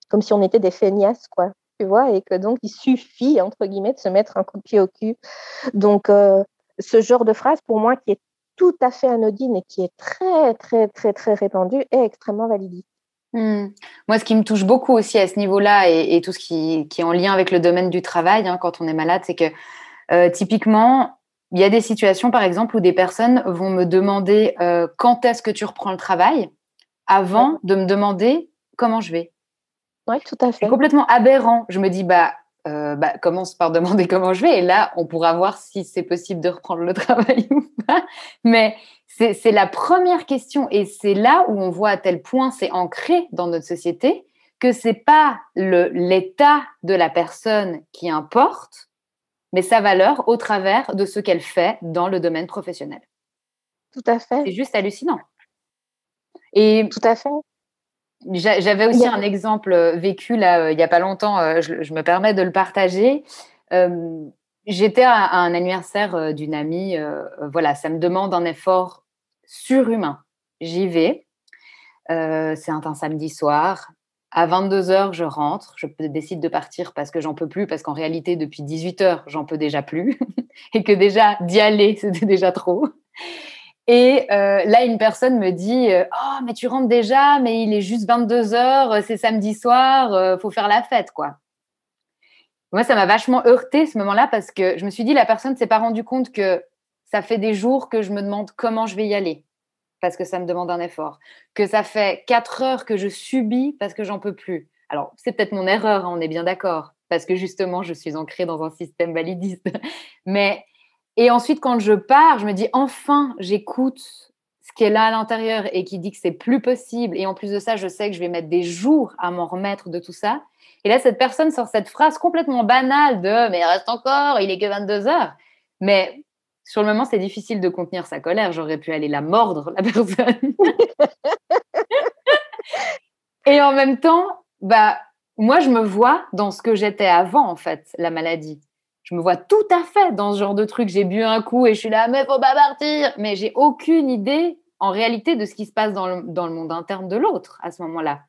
[SPEAKER 2] comme si on était des feignasses, quoi, tu vois, et que donc il suffit, entre guillemets, de se mettre un coup de pied au cul. Donc, euh, ce genre de phrase, pour moi, qui est tout à fait anodine et qui est très, très, très, très répandue, est extrêmement validiste.
[SPEAKER 1] Hmm. Moi, ce qui me touche beaucoup aussi à ce niveau-là et, tout ce qui, est en lien avec le domaine du travail hein, quand on est malade, c'est que euh, typiquement, il y a des situations, par exemple, où des personnes vont me demander euh, quand est-ce que tu reprends le travail? avant de me demander comment je vais?
[SPEAKER 2] Oui, tout à fait.
[SPEAKER 1] C'est complètement aberrant. Je me dis, bah, euh, bah, commence par demander comment je vais et là, on pourra voir si c'est possible de reprendre le travail ou pas. Mais c'est la première question et c'est là où on voit à tel point c'est ancré dans notre société que c'est pas l'état de la personne qui importe, mais sa valeur au travers de ce qu'elle fait dans le domaine professionnel.
[SPEAKER 2] Tout à fait.
[SPEAKER 1] C'est juste hallucinant. Et
[SPEAKER 2] tout à fait.
[SPEAKER 1] J'avais aussi un exemple euh, vécu là euh, il n'y a pas longtemps. Euh, je, me permets de le partager. J'étais à, un anniversaire d'une amie. voilà, ça me demande un effort surhumain. J'y vais. c'est un, samedi soir. À 22h, je rentre. Je décide de partir parce que j'en peux plus, parce qu'en réalité, depuis 18h, j'en peux déjà plus. et que déjà, d'y aller, c'était déjà trop. Et là, une personne me dit Oh, mais tu rentres déjà, mais il est juste 22h, c'est samedi soir, faut faire la fête, quoi. Moi, ça m'a vachement heurté ce moment-là parce que je me suis dit La personne ne s'est pas rendue compte que ça fait des jours que je me demande comment je vais y aller parce que ça me demande un effort, que ça fait quatre heures que je subis parce que j'en peux plus. Alors, c'est peut-être mon erreur, hein, on est bien d'accord, parce que justement, je suis ancrée dans un système validiste. Mais, et ensuite, quand je pars, je me dis, enfin, j'écoute ce qui est là à l'intérieur et qui dit que c'est plus possible. Et en plus de ça, je sais que je vais mettre des jours à m'en remettre de tout ça. Et là, cette personne sort cette phrase complètement banale de Mais reste encore, il est que 22 heures. Mais sur le moment, c'est difficile de contenir sa colère. J'aurais pu aller la mordre, la personne. et en même temps, bah, moi, je me vois dans ce que j'étais avant, en fait, la maladie. Je me vois tout à fait dans ce genre de truc. J'ai bu un coup et je suis là, mais faut pas partir. Mais j'ai aucune idée, en réalité, de ce qui se passe dans le, dans le monde interne de l'autre à ce moment-là.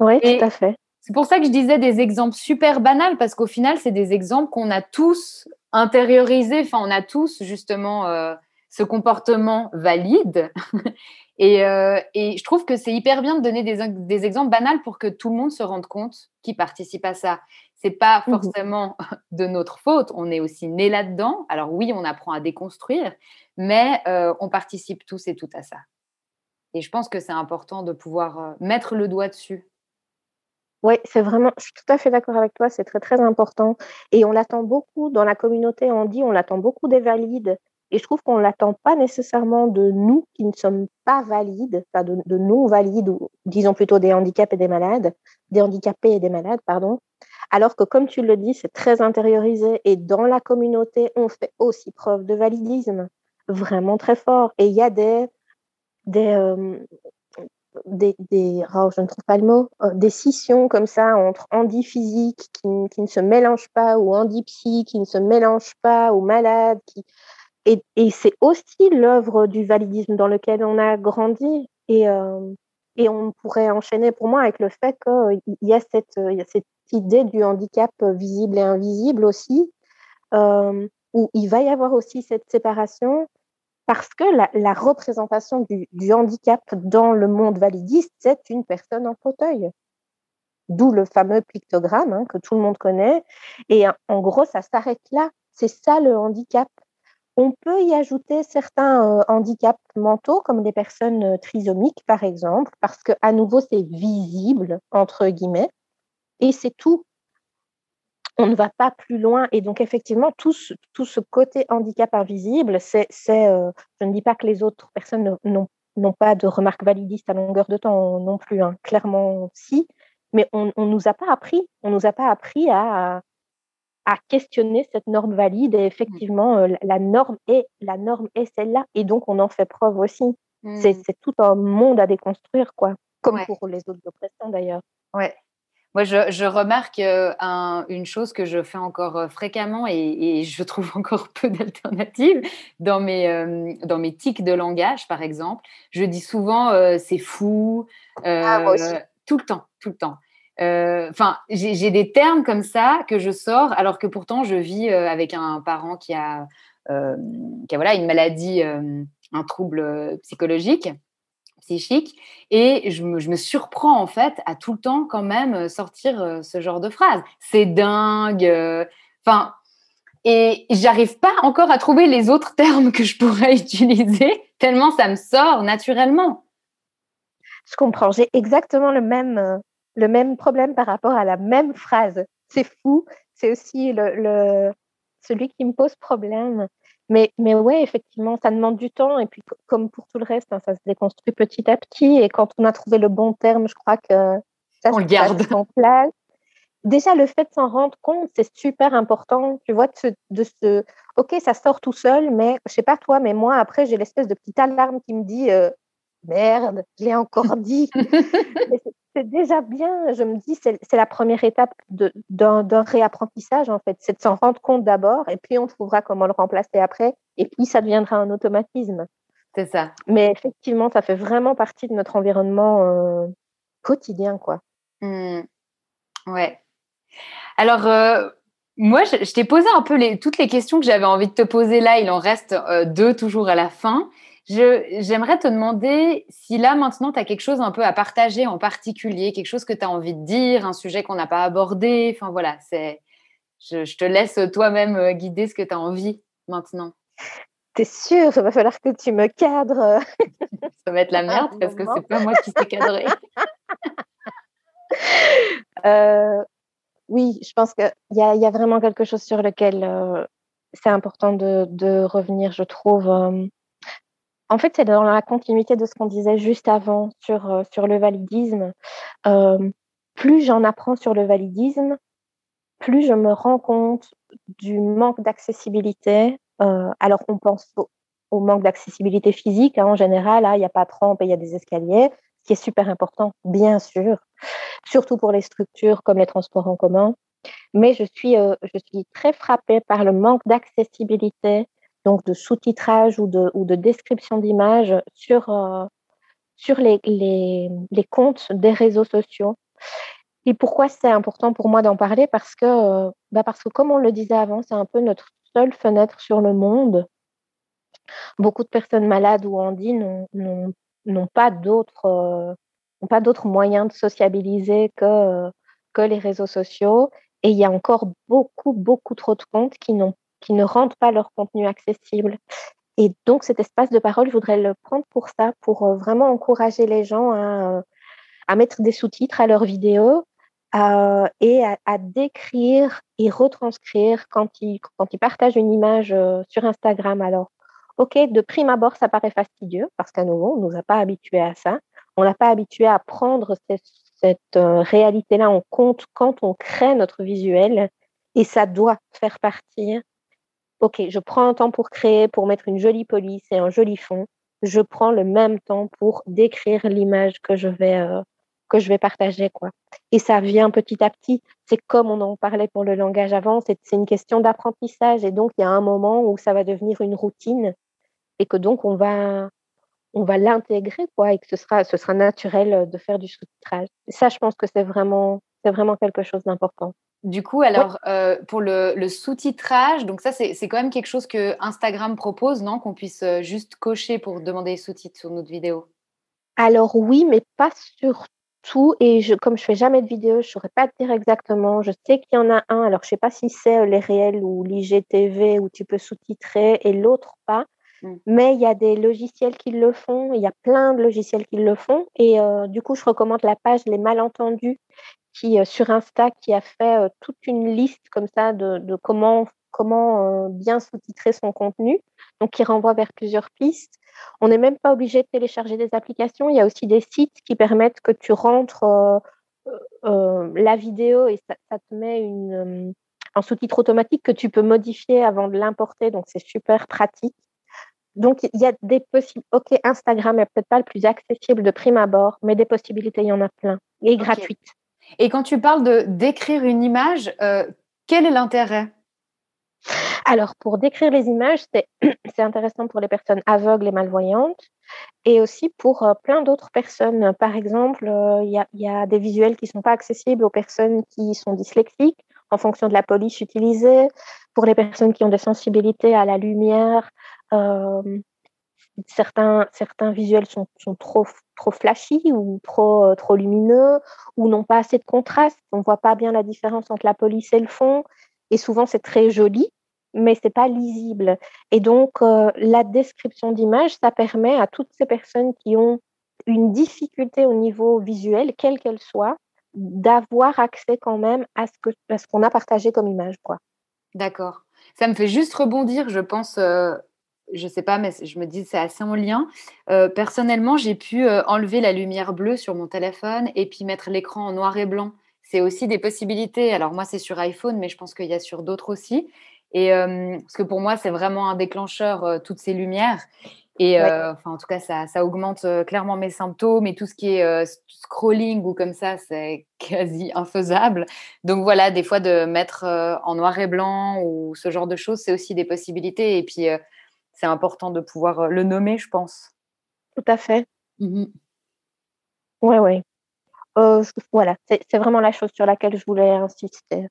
[SPEAKER 2] Oui, tout à fait.
[SPEAKER 1] C'est pour ça que je disais des exemples super banals, parce qu'au final, c'est des exemples qu'on a tous intériorisés. Enfin, on a tous justement euh, ce comportement valide. et, euh, et, je trouve que c'est hyper bien de donner des, des, exemples banals pour que tout le monde se rende compte qui participe à ça. C'est pas mmh forcément de notre faute. On est aussi né là-dedans. Alors oui, on apprend à déconstruire, mais euh, on participe tous et toutes à ça. Et je pense que c'est important de pouvoir mettre le doigt dessus
[SPEAKER 2] oui, c'est vraiment, je suis tout à fait d'accord avec toi, c'est très très important. Et on l'attend beaucoup dans la communauté, on dit on l'attend beaucoup des valides. Et je trouve qu'on ne l'attend pas nécessairement de nous qui ne sommes pas valides, enfin de, de non-valides, ou disons plutôt des handicaps et des malades, des handicapés et des malades, pardon. Alors que comme tu le dis, c'est très intériorisé et dans la communauté, on fait aussi preuve de validisme, vraiment très fort. Et il y a des, des, euh, des, des oh, je ne trouve pas le mot, euh, des scissions comme ça entre handi physique qui, qui, ne se mélange pas ou handi psy qui ne se mélange pas ou malade. Qui... Et, et c'est aussi l'œuvre du validisme dans lequel on a grandi. Et, euh, et on pourrait enchaîner pour moi avec le fait qu'il y, a cette, y a cette idée du handicap visible et invisible aussi, euh, où il va y avoir aussi cette séparation parce que la, représentation du, handicap dans le monde validiste, c'est une personne en fauteuil. D'où le fameux pictogramme hein, que tout le monde connaît. Et en gros, ça s'arrête là. C'est ça le handicap. On peut y ajouter certains euh, handicaps mentaux, comme les personnes euh, trisomiques, par exemple, parce que à nouveau, c'est visible, entre guillemets, et c'est tout on ne va pas plus loin. Et donc, effectivement, tout ce, tout ce côté handicap invisible, c'est, euh, je ne dis pas que les autres personnes n'ont pas de remarques validistes à longueur de temps non plus, hein. clairement si, mais on ne nous a pas appris, on nous a pas appris à, à questionner cette norme valide. Et effectivement, euh, la norme est, la norme est celle-là, et donc on en fait preuve aussi. C'est, mmh. tout un monde à déconstruire, quoi, comme pour les autres oppressions d'ailleurs.
[SPEAKER 1] Ouais, moi, je, remarque euh, une chose que je fais encore euh, fréquemment et, je trouve encore peu d'alternatives dans mes, euh, dans mes tics de langage, par exemple. Je dis souvent c'est fou, ah, tout le temps, tout le temps. Enfin, j'ai des termes comme ça que je sors, alors que pourtant je vis avec un parent qui a, qui a voilà, une maladie, un trouble psychologique psychique. Et je me, surprends en fait à tout le temps quand même sortir ce genre de phrase. C'est dingue. Enfin, et j'arrive pas encore à trouver les autres termes que je pourrais utiliser, tellement ça me sort naturellement.
[SPEAKER 2] Je comprends, j'ai exactement le même, euh, le même problème par rapport à la même phrase. C'est fou, c'est aussi le, celui qui me pose problème. Mais, mais ouais, effectivement, ça demande du temps. Et puis, comme pour tout le reste, hein, ça se déconstruit petit à petit. Et quand on a trouvé le bon terme, je crois que
[SPEAKER 1] ça on se garde.
[SPEAKER 2] en place déjà le fait de s'en rendre compte, c'est super important. Tu vois, de ce, ok, ça sort tout seul, mais je sais pas toi, mais moi après j'ai l'espèce de petite alarme qui me dit euh, merde, je l'ai encore dit. c'est déjà bien. Je me dis c'est la première étape d'un réapprentissage en fait, c'est de s'en rendre compte d'abord, et puis on trouvera comment le remplacer après, et puis ça deviendra un automatisme.
[SPEAKER 1] C'est ça.
[SPEAKER 2] Mais effectivement, ça fait vraiment partie de notre environnement euh, quotidien, quoi.
[SPEAKER 1] Mmh. Ouais. Alors, euh, moi, je, t'ai posé un peu toutes les questions que j'avais envie de te poser là. Il en reste euh, deux toujours à la fin. J'aimerais te demander si là, maintenant, tu as quelque chose un peu à partager en particulier, quelque chose que tu as envie de dire, un sujet qu'on n'a pas abordé. Enfin, voilà, c'est. Je, te laisse toi-même euh, guider ce que tu as envie maintenant.
[SPEAKER 2] T'es sûr Il va falloir que tu me cadres.
[SPEAKER 1] Ça va être la merde parce que c'est pas moi qui t'ai cadré.
[SPEAKER 2] euh, oui, je pense qu'il y a, y a vraiment quelque chose sur lequel euh, c'est important de, revenir, je trouve. Euh. En fait, c'est dans la continuité de ce qu'on disait juste avant sur, euh, sur le validisme. plus j'en apprends sur le validisme, plus je me rends compte du manque d'accessibilité. alors, on pense au, manque d'accessibilité physique hein, en général. Hein, il n'y a pas de rampe et il y a des escaliers, ce qui est super important, bien sûr surtout pour les structures comme les transports en commun. Mais je suis, euh, je suis très frappée par le manque d'accessibilité, donc de sous-titrage ou de, ou de description d'images sur, euh, sur les, les, les, comptes des réseaux sociaux. Et pourquoi c'est important pour moi d'en parler? Parce que, euh, bah parce que, comme on le disait avant, c'est un peu notre seule fenêtre sur le monde. Beaucoup de personnes malades ou handis n'ont pas d'autres moyens de sociabiliser que, que les réseaux sociaux. Et il y a encore beaucoup, beaucoup trop de comptes qui, qui ne rendent pas leur contenu accessible. Et donc, cet espace de parole, je voudrais le prendre pour ça, pour euh, vraiment encourager les gens à, à mettre des sous-titres à leurs vidéos et à, décrire et retranscrire quand ils, partagent une image euh, sur Instagram. Alors, OK, de prime abord, ça paraît fastidieux parce qu'à nouveau, on ne nous a pas habitués à ça on n'a pas habitué à prendre cette, euh, réalité-là en compte quand on crée notre visuel et ça doit faire partie. Ok, je prends un temps pour créer, pour mettre une jolie police et un joli fond. Je prends le même temps pour décrire l'image que je vais euh, que je vais partager quoi. Et ça vient petit à petit. C'est comme on en parlait pour le langage avant. C'est une question d'apprentissage et donc il y a un moment où ça va devenir une routine et que donc on va on va l'intégrer quoi et que ce sera ce sera naturel de faire du sous-titrage. Ça, je pense que c'est vraiment c'est vraiment quelque chose d'important.
[SPEAKER 1] Du coup, alors euh, pour le, sous-titrage, donc ça c'est quand même quelque chose que Instagram propose, non? Qu'on puisse euh, juste cocher pour demander les sous-titres sur notre vidéo?
[SPEAKER 2] Alors oui, mais pas sur tout. Et je, comme je fais jamais de vidéo, je ne saurais pas te dire exactement. Je sais qu'il y en a un. Alors je sais pas si c'est les réels ou l'IGTV où tu peux sous-titrer et l'autre pas. Mmh. Mais il y a des logiciels qui le font, il y a plein de logiciels qui le font. Et euh, du coup, je recommande la page Les Malentendus qui, euh, sur Insta qui a fait euh, toute une liste comme ça de, comment, comment bien sous-titrer son contenu, donc qui renvoie vers plusieurs pistes. On n'est même pas obligé de télécharger des applications. Il y a aussi des sites qui permettent que tu rentres la vidéo et ça, ça te met une, un sous-titre automatique que tu peux modifier avant de l'importer. Donc, c'est super pratique. Donc, il y a des possibilités. Ok, Instagram n'est peut-être pas le plus accessible de prime abord, mais des possibilités, il y en a plein et gratuites.
[SPEAKER 1] Et quand tu parles de décrire une image, euh, quel est l'intérêt?
[SPEAKER 2] Alors, pour décrire les images, c'est intéressant pour les personnes aveugles et malvoyantes et aussi pour euh, plein d'autres personnes. Par exemple, euh, il y, a des visuels qui ne sont pas accessibles aux personnes qui sont dyslexiques en fonction de la police utilisée, pour les personnes qui ont des sensibilités à la lumière, certains, certains visuels sont, sont, trop, trop flashy ou trop, trop lumineux ou n'ont pas assez de contraste. On ne voit pas bien la différence entre la police et le fond. Et souvent, c'est très joli, mais c'est pas lisible. Et donc, la description d'image, ça permet à toutes ces personnes qui ont une difficulté au niveau visuel, quelle qu'elle soit, d'avoir accès quand même à ce ce qu'on a partagé comme image.
[SPEAKER 1] D'accord. Ça me fait juste rebondir, je pense, euh, je sais pas, mais je me dis c'est assez en lien. Euh, personnellement, j'ai pu euh, enlever la lumière bleue sur mon téléphone et puis mettre l'écran en noir et blanc. C'est aussi des possibilités. Alors moi, c'est sur iPhone, mais je pense qu'il y a sur d'autres aussi. Et parce que pour moi, c'est vraiment un déclencheur, toutes ces lumières. Et euh, enfin, en tout cas, ça, ça augmente euh, clairement mes symptômes et tout ce qui est euh, scrolling ou comme ça, c'est quasi infaisable. Donc voilà, des fois de mettre en noir et blanc ou ce genre de choses, c'est aussi des possibilités. Et puis, c'est important de pouvoir le nommer, je pense.
[SPEAKER 2] Tout à fait. Oui, oui. Ouais. voilà, c'est vraiment la chose sur laquelle je voulais insister.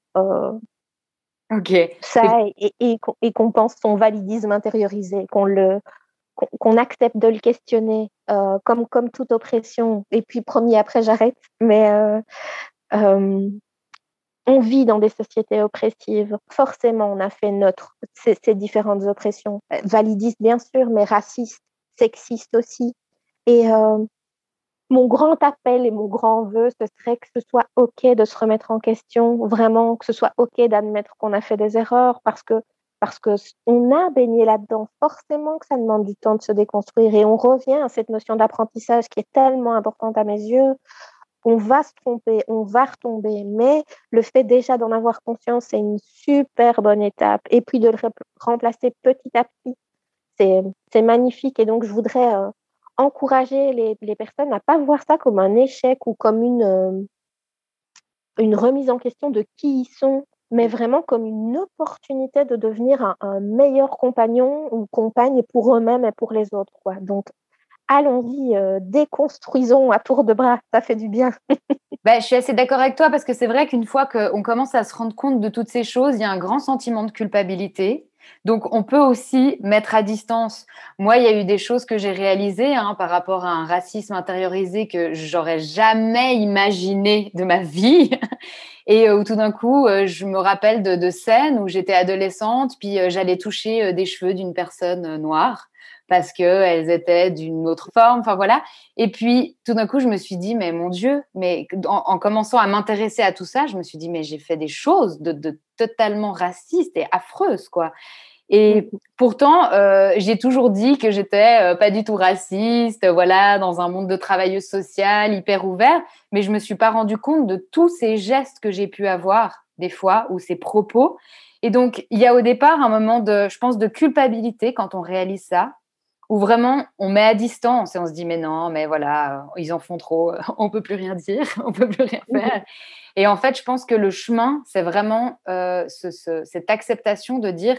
[SPEAKER 1] Ok.
[SPEAKER 2] Ça et, et, et qu'on pense son validisme intériorisé, qu'on le, qu'on accepte de le questionner euh, comme, comme toute oppression. Et puis, promis, après, j'arrête. Mais euh, euh, on vit dans des sociétés oppressives. Forcément, on a fait notre, ces, différentes oppressions. Validistes, bien sûr, mais racistes, sexistes aussi. Et mon grand appel et mon grand vœu, ce serait que ce soit OK de se remettre en question, vraiment, que ce soit OK d'admettre qu'on a fait des erreurs, parce que parce qu'on a baigné là-dedans. Forcément que ça demande du temps de se déconstruire. Et on revient à cette notion d'apprentissage qui est tellement importante à mes yeux. On va se tromper, on va retomber, mais le fait déjà d'en avoir conscience, c'est une super bonne étape. Et puis de le remplacer petit à petit, c'est magnifique. Et donc, je voudrais euh, encourager les, personnes à pas voir ça comme un échec ou comme une, euh, une remise en question de qui ils sont mais vraiment comme une opportunité de devenir un, meilleur compagnon ou compagne pour eux-mêmes et pour les autres. Allons-y, euh, déconstruisons à tour de bras, ça fait du bien.
[SPEAKER 1] ben, je suis assez d'accord avec toi parce que c'est vrai qu'une fois qu'on commence à se rendre compte de toutes ces choses, il y a un grand sentiment de culpabilité. Donc, on peut aussi mettre à distance. Moi, il y a eu des choses que j'ai réalisées hein, par rapport à un racisme intériorisé que j'aurais jamais imaginé de ma vie. Et euh, où tout d'un coup, euh, je me rappelle de, scènes où j'étais adolescente, puis j'allais toucher des cheveux d'une personne noire parce qu'elles étaient d'une autre forme, enfin voilà. Et puis, tout d'un coup, je me suis dit, mais mon Dieu, mais en, commençant à m'intéresser à tout ça, je me suis dit, mais j'ai fait des choses de, totalement racistes et affreuses, quoi. Et mmh. pourtant, euh, j'ai toujours dit que j'étais euh, pas du tout raciste, voilà, dans un monde de travailleuse sociale hyper ouvert, mais je me suis pas rendu compte de tous ces gestes que j'ai pu avoir des fois ou ces propos. Et donc, il y a au départ un moment de, je pense, de culpabilité quand on réalise ça, où vraiment on met à distance et on se dit mais non, mais voilà, ils en font trop, on peut plus rien dire, on peut plus rien faire. Et en fait, je pense que le chemin, c'est vraiment euh, cette acceptation de dire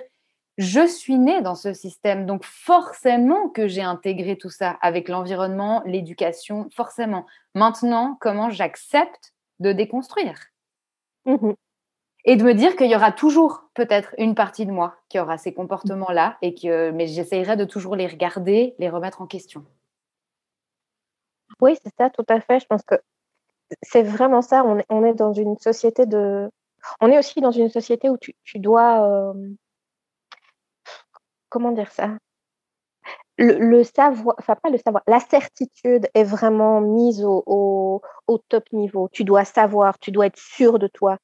[SPEAKER 1] je suis née dans ce système, donc forcément que j'ai intégré tout ça avec l'environnement, l'éducation, forcément. Maintenant, comment j'accepte de déconstruire? Mmh Et de me dire qu'il y aura toujours peut-être une partie de moi qui aura ces comportements-là, et que, mais j'essayerai de toujours les regarder, les remettre en question.
[SPEAKER 2] Oui, c'est ça, tout à fait. Je pense que c'est vraiment ça. On est, dans une société de. On est aussi dans une société où tu, dois. Euh, comment dire ça? Le, savoir, enfin pas le savoir, la certitude est vraiment mise au, top niveau. Tu dois savoir, tu dois être sûr de toi.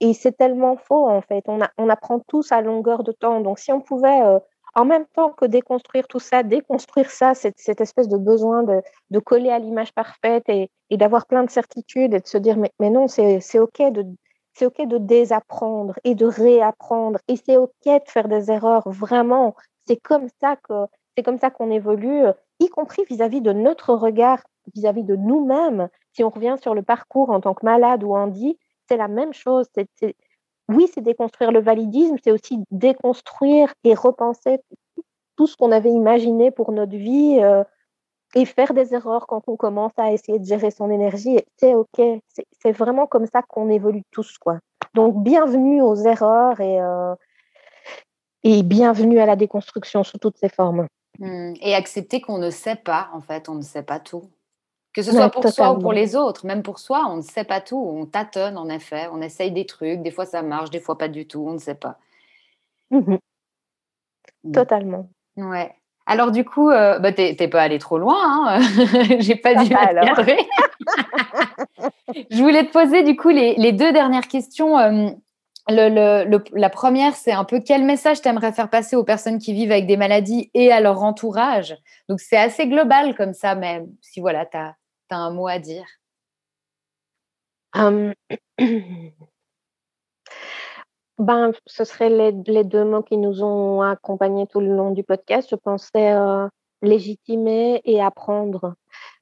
[SPEAKER 2] Et, c'est tellement faux en fait. On, on, apprend tous à longueur de temps. Donc si on pouvait, euh, en même temps que déconstruire tout ça, déconstruire ça, cette, espèce de besoin de, coller à l'image parfaite et, d'avoir plein de certitudes et de se dire mais, non, c'est OK de, c'est OK de désapprendre et de réapprendre et c'est OK de faire des erreurs vraiment. C'est comme ça que c'est qu'on évolue, y compris vis-à-vis de notre regard, vis-à-vis de nous-mêmes. Si on revient sur le parcours en tant que malade ou handi, c'est la même chose. oui, c'est déconstruire le validisme, c'est aussi déconstruire et repenser tout ce qu'on avait imaginé pour notre vie, euh, et faire des erreurs quand on commence à essayer de gérer son énergie, c'est OK. C'est vraiment comme ça qu'on évolue tous. Quoi. Donc, bienvenue aux erreurs et, euh, et bienvenue à la déconstruction sous toutes ses formes.
[SPEAKER 1] Mmh. Et accepter qu'on ne sait pas, en fait, on ne sait pas tout. Que ce soit pour soi ou pour les autres, même pour soi, on ne sait pas tout, on tâtonne en effet, on essaye des trucs, des fois ça marche, des fois pas du tout, on ne sait pas.
[SPEAKER 2] Mmh Totalement.
[SPEAKER 1] Ouais. Alors du coup, euh, bah, t'es pas allé trop loin, hein j'ai pas dit Je voulais te poser du coup les, deux dernières questions. Euh, la première, c'est un peu quel message tu aimerais faire passer aux personnes qui vivent avec des maladies et à leur entourage? Donc c'est assez global comme ça, mais si voilà, tu as, un mot à dire?
[SPEAKER 2] Ben, ce seraient les, deux mots qui nous ont accompagnés tout le long du podcast. Je pensais euh, légitimer et apprendre.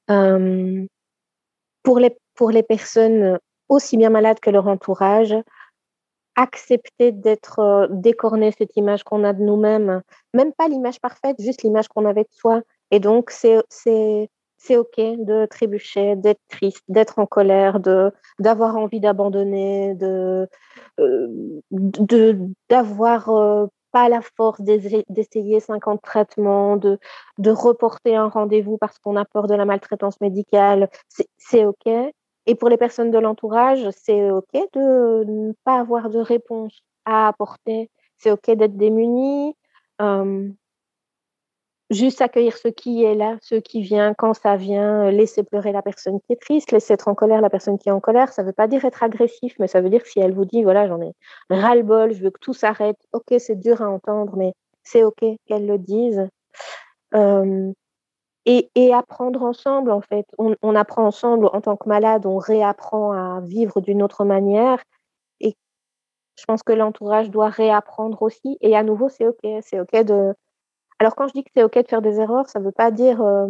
[SPEAKER 2] Pour, les, pour les personnes aussi bien malades que leur entourage, accepter d'être euh, décorné cette image qu'on a de nous-mêmes, même pas l'image parfaite, juste l'image qu'on avait de soi. Et donc, c'est c'est OK de trébucher, d'être triste, d'être en colère, d'avoir envie d'abandonner, de euh, d'avoir euh, pas la force d'essayer 50 traitements, de, reporter un rendez-vous parce qu'on a peur de la maltraitance médicale. C'est OK. Et pour les personnes de l'entourage, c'est OK de ne pas avoir de réponse à apporter. C'est OK d'être démuni. Euh, juste accueillir ce qui est là, ce qui vient, quand ça vient, laisser pleurer la personne qui est triste, laisser être en colère la personne qui est en colère. Ça ne veut pas dire être agressif, mais ça veut dire si elle vous dit, voilà, j'en ai ras-le-bol, je veux que tout s'arrête, ok, c'est dur à entendre, mais c'est ok qu'elle le dise. Euh, et, et, apprendre ensemble, en fait. On, on, apprend ensemble en tant que malade, on réapprend à vivre d'une autre manière. Et je pense que l'entourage doit réapprendre aussi. Et à nouveau, c'est OK. C'est OK de, alors quand je dis que c'est OK de faire des erreurs, ça ne veut pas dire euh,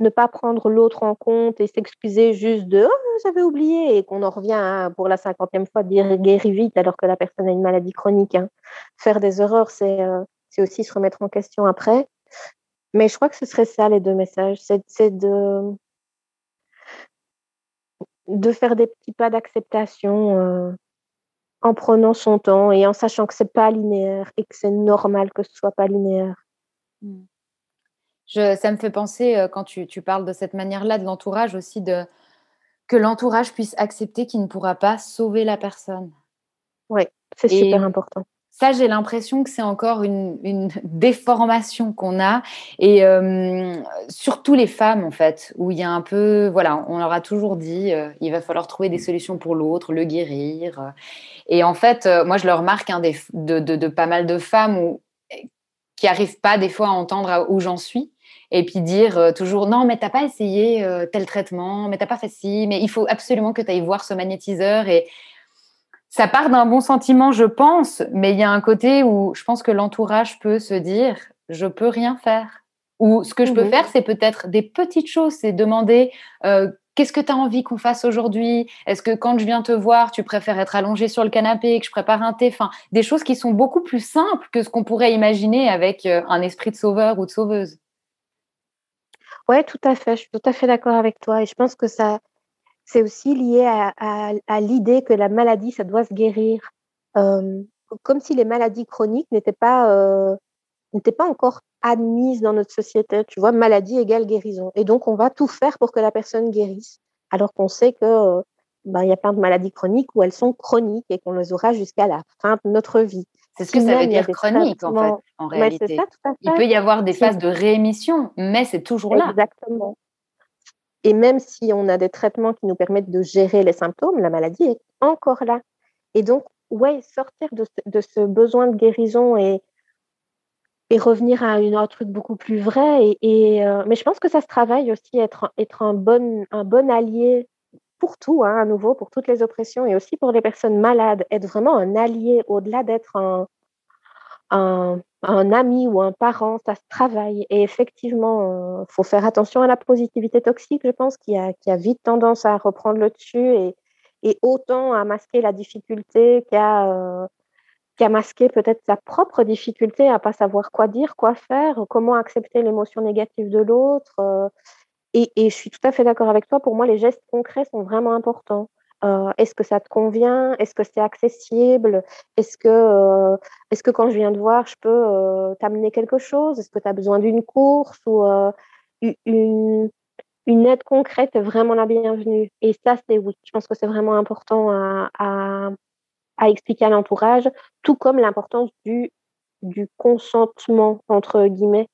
[SPEAKER 2] ne pas prendre l'autre en compte et s'excuser juste de oh, j'avais oublié et qu'on en revient pour la cinquantième fois dire guéris vite alors que la personne a une maladie chronique. Hein. Faire des erreurs, euh, c'est aussi se remettre en question après. Mais je crois que ce serait ça les deux messages, c'est de de faire des petits pas d'acceptation. Euh, en prenant son temps et en sachant que c'est pas linéaire et que c'est normal que ce soit pas linéaire.
[SPEAKER 1] Hmm. Je, ça me fait penser, euh, quand tu, tu parles de cette manière-là, de l'entourage aussi, de, que l'entourage puisse accepter qu'il ne pourra pas sauver la personne.
[SPEAKER 2] Oui, c'est super important.
[SPEAKER 1] Ça, j'ai l'impression que c'est encore une, déformation qu'on a. Et euh, surtout les femmes, en fait, où il y a un peu, voilà, on leur a toujours dit, euh, il va falloir trouver des solutions pour l'autre, le guérir. Et en fait, euh, moi, je le remarque hein, de, de, pas mal de femmes qui n'arrivent pas des fois à entendre où j'en suis. Et puis dire toujours non, mais t'as pas essayé tel traitement, mais t'as pas fait ci, mais il faut absolument que tu ailles voir ce magnétiseur. Et, ça part d'un bon sentiment, je pense, mais il y a un côté où je pense que l'entourage peut se dire je peux rien faire. Ou ce que je peux faire, c'est peut-être des petites choses, c'est demander euh, qu'est-ce que tu as envie qu'on fasse aujourd'hui? Est-ce que quand je viens te voir, tu préfères être allongé sur le canapé, que je prépare un thé? Enfin, des choses qui sont beaucoup plus simples que ce qu'on pourrait imaginer avec euh, un esprit de sauveur ou de sauveuse.
[SPEAKER 2] Oui, tout à fait. Je suis tout à fait d'accord avec toi. Et je pense que ça, c'est aussi lié à, l'idée que la maladie, ça doit se guérir. Euh, comme si les maladies chroniques n'étaient pas, euh, n'étaient pas encore admises dans notre société. Tu vois, maladie égale guérison. Et donc, on va tout faire pour que la personne guérisse. Alors qu'on sait que euh, ben, il y a plein de maladies chroniques où elles sont chroniques et qu'on les aura jusqu'à la fin de notre vie.
[SPEAKER 1] C'est ce que ça veut dire chronique, en fait, en réalité. Il peut y avoir des phases de réémission, mais c'est toujours là.
[SPEAKER 2] Exactement. Et même si on a des traitements qui nous permettent de gérer les symptômes, la maladie est encore là. Et donc, ouais, sortir de, ce besoin de guérison et, revenir à un truc beaucoup plus vrai. Et, euh, mais je pense que ça se travaille aussi, être, être un, bon, un bon allié pour tout, hein, à nouveau, pour toutes les oppressions et aussi pour les personnes malades, être vraiment un allié au-delà d'être un, un, ami ou un parent, ça se travaille. Et effectivement, il euh, faut faire attention à la positivité toxique, je pense, qui a, qui a vite tendance à reprendre le dessus et, et autant à masquer la difficulté qu'à euh, masquer peut-être sa propre difficulté à pas savoir quoi dire, quoi faire, comment accepter l'émotion négative de l'autre. Euh. et, et, je suis tout à fait d'accord avec toi. Pour moi, les gestes concrets sont vraiment importants. Euh, est-ce que ça te convient? Est-ce que c'est accessible? Est-ce que, euh, est que quand je viens te voir, je peux euh, t'amener quelque chose? Est-ce que tu as besoin d'une course ou une, une aide concrète? Est vraiment la bienvenue. Et ça, c'est oui. Je pense que c'est vraiment important à, expliquer à l'entourage, tout comme l'importance du, du consentement, entre guillemets.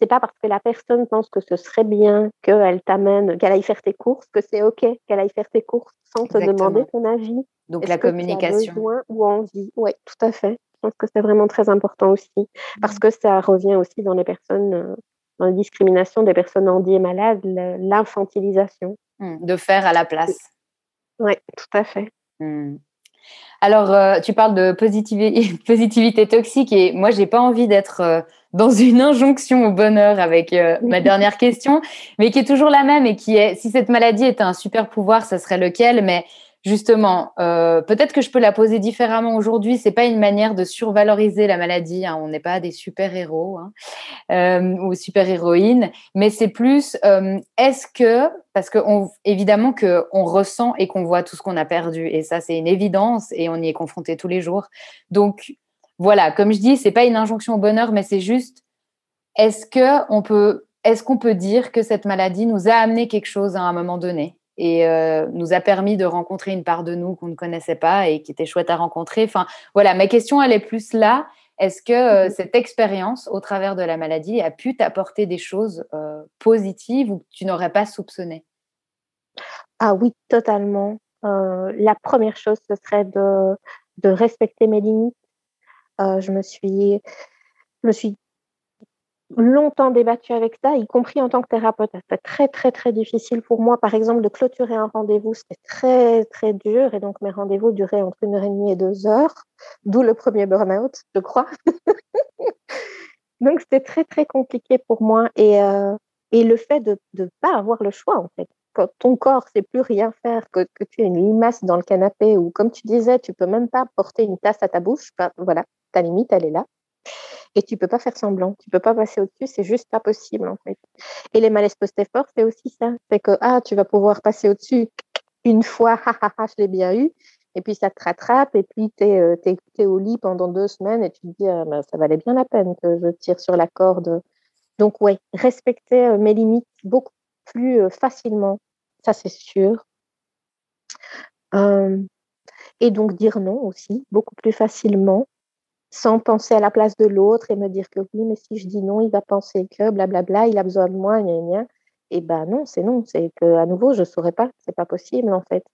[SPEAKER 2] C'est pas parce que la personne pense que ce serait bien qu'elle t'amène, qu'elle aille faire tes courses, que c'est OK qu'elle aille faire tes courses sans te demander ton avis.
[SPEAKER 1] Donc la communication.
[SPEAKER 2] As ou envie? Oui, tout à fait. Je pense que c'est vraiment très important aussi, parce mmh. que ça revient aussi dans les personnes, euh, dans la discrimination des personnes handies et malades, l'infantilisation.
[SPEAKER 1] Mmh, de faire à la place.
[SPEAKER 2] Oui, tout à fait.
[SPEAKER 1] Mmh. Alors, euh, tu parles de positivité, positivité toxique et moi, j'ai pas envie d'être euh, dans une injonction au bonheur avec ma dernière question, mais qui est toujours la même et qui est si cette maladie était un super pouvoir, ça serait lequel? Mais justement, euh, peut-être que je peux la poser différemment aujourd'hui. C'est pas une manière de survaloriser la maladie. Hein. On n'est pas des super héros hein, euh, ou super héroïnes, mais c'est plus euh, est-ce que parce que évidemment que on ressent et qu'on voit tout ce qu'on a perdu et ça c'est une évidence et on y est confronté tous les jours. Donc voilà, comme je dis, c'est pas une injonction au bonheur, mais c'est juste est-ce que on peut est-ce qu'on peut dire que cette maladie nous a amené quelque chose à un moment donné et euh, nous a permis de rencontrer une part de nous qu'on ne connaissait pas et qui était chouette à rencontrer? Enfin, voilà, ma question, elle est plus là. Est-ce que euh, mhm. cette expérience au travers de la maladie a pu t'apporter des choses euh, positives ou que tu n'aurais pas soupçonné
[SPEAKER 2] Ah oui, totalement. la première chose, ce serait de, de respecter mes limites. Je me suis, je me suis longtemps débattu avec ça, y compris en tant que thérapeute. C'était très, très, très difficile pour moi, par exemple, de clôturer un rendez-vous. C'était très, très dur. Et donc, mes rendez-vous duraient entre une heure et demie et deux heures, d'où le premier burn-out, je crois. donc, c'était très, très compliqué pour moi. Et, euh, et le fait de ne pas avoir le choix, en fait. Quand ton corps ne sait plus rien faire, que, que tu as une limace dans le canapé, ou comme tu disais, tu peux même pas porter une tasse à ta bouche, voilà, ta limite, elle est là. Et tu peux pas faire semblant, tu peux pas passer au-dessus, c'est juste pas possible. Et les malaises post-effort, c'est aussi ça, c'est que ah, tu vas pouvoir passer au-dessus une fois, ha, ha, ha, je l'ai bien eu, et puis ça te rattrape, et puis tu es, es, au lit pendant deux semaines, et tu te dis, ah, ben, ça valait bien la peine que je tire sur la corde. Donc ouais, respecter euh, mes limites beaucoup plus euh, facilement, ça c'est sûr. Euh, et donc dire non aussi, beaucoup plus facilement sans penser à la place de l'autre et me dire que oui, mais si je dis non, il va penser que blablabla, il a besoin de moi, gna, gna. Et ben non, c'est non, c'est que à nouveau, je ne saurais pas, c'est pas possible en fait.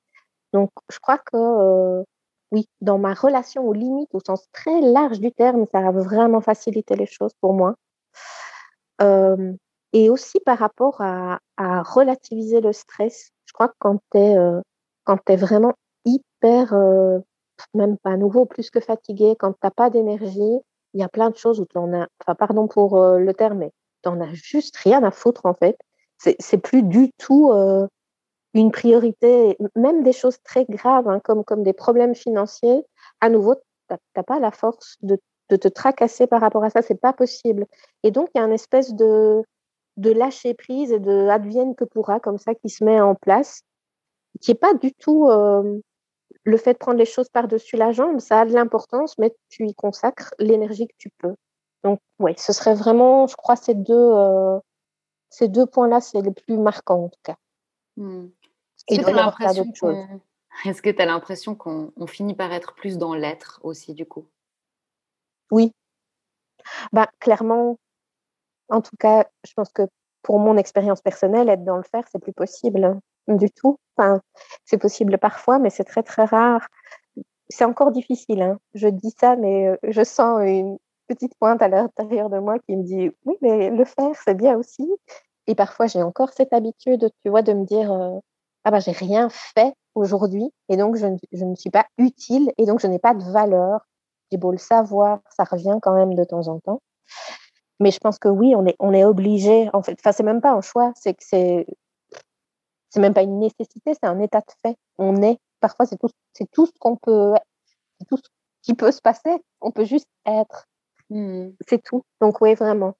[SPEAKER 2] Donc, je crois que euh, oui, dans ma relation aux limites, au sens très large du terme, ça a vraiment facilité les choses pour moi. Euh, et aussi par rapport à, relativiser le stress, je crois que quand tu es, euh, es, vraiment hyper même pas nouveau, plus que fatigué, quand tu n'as pas d'énergie, il y a plein de choses où tu en as, enfin, pardon pour euh, le terme, mais tu n'en as juste rien à foutre en fait. C'est plus du tout euh, une priorité, même des choses très graves, hein, comme, comme des problèmes financiers. À nouveau, tu n'as pas la force de, de, te tracasser par rapport à ça, c'est pas possible. Et donc, il y a une espèce de, de lâcher prise et de advienne que pourra comme ça qui se met en place, qui n'est pas du tout. Euh, le fait de prendre les choses par-dessus la jambe, ça a de l'importance, mais tu y consacres l'énergie que tu peux. Donc, oui, ce serait vraiment, je crois, ces deux, euh, ces deux points-là, c'est les plus marquants en tout cas.
[SPEAKER 1] Hmm. Est-ce que tu as l'impression qu'on finit par être plus dans l'être aussi, du coup?
[SPEAKER 2] Oui. Bah, clairement, en tout cas, je pense que pour mon expérience personnelle, être dans le faire, c'est plus possible du tout. Enfin, c'est possible parfois, mais c'est très très rare. C'est encore difficile. Hein. Je dis ça, mais euh, je sens une petite pointe à l'intérieur de moi qui me dit oui, mais le faire, c'est bien aussi. Et parfois, j'ai encore cette habitude, tu vois, de me dire euh, ah ben, j'ai rien fait aujourd'hui, et donc je, je, ne suis pas utile, et donc je n'ai pas de valeur. J'ai beau le savoir, ça revient quand même de temps en temps. Mais je pense que oui, on est, on est obligé, en fait. Enfin, c'est même pas un choix, c'est que c'est c'est même pas une nécessité, c'est un état de fait. On est, parfois, c'est tout, c'est tout ce qu'on peut, tout ce qui peut se passer. On peut juste être. Hmm. C'est tout. Donc, oui, vraiment.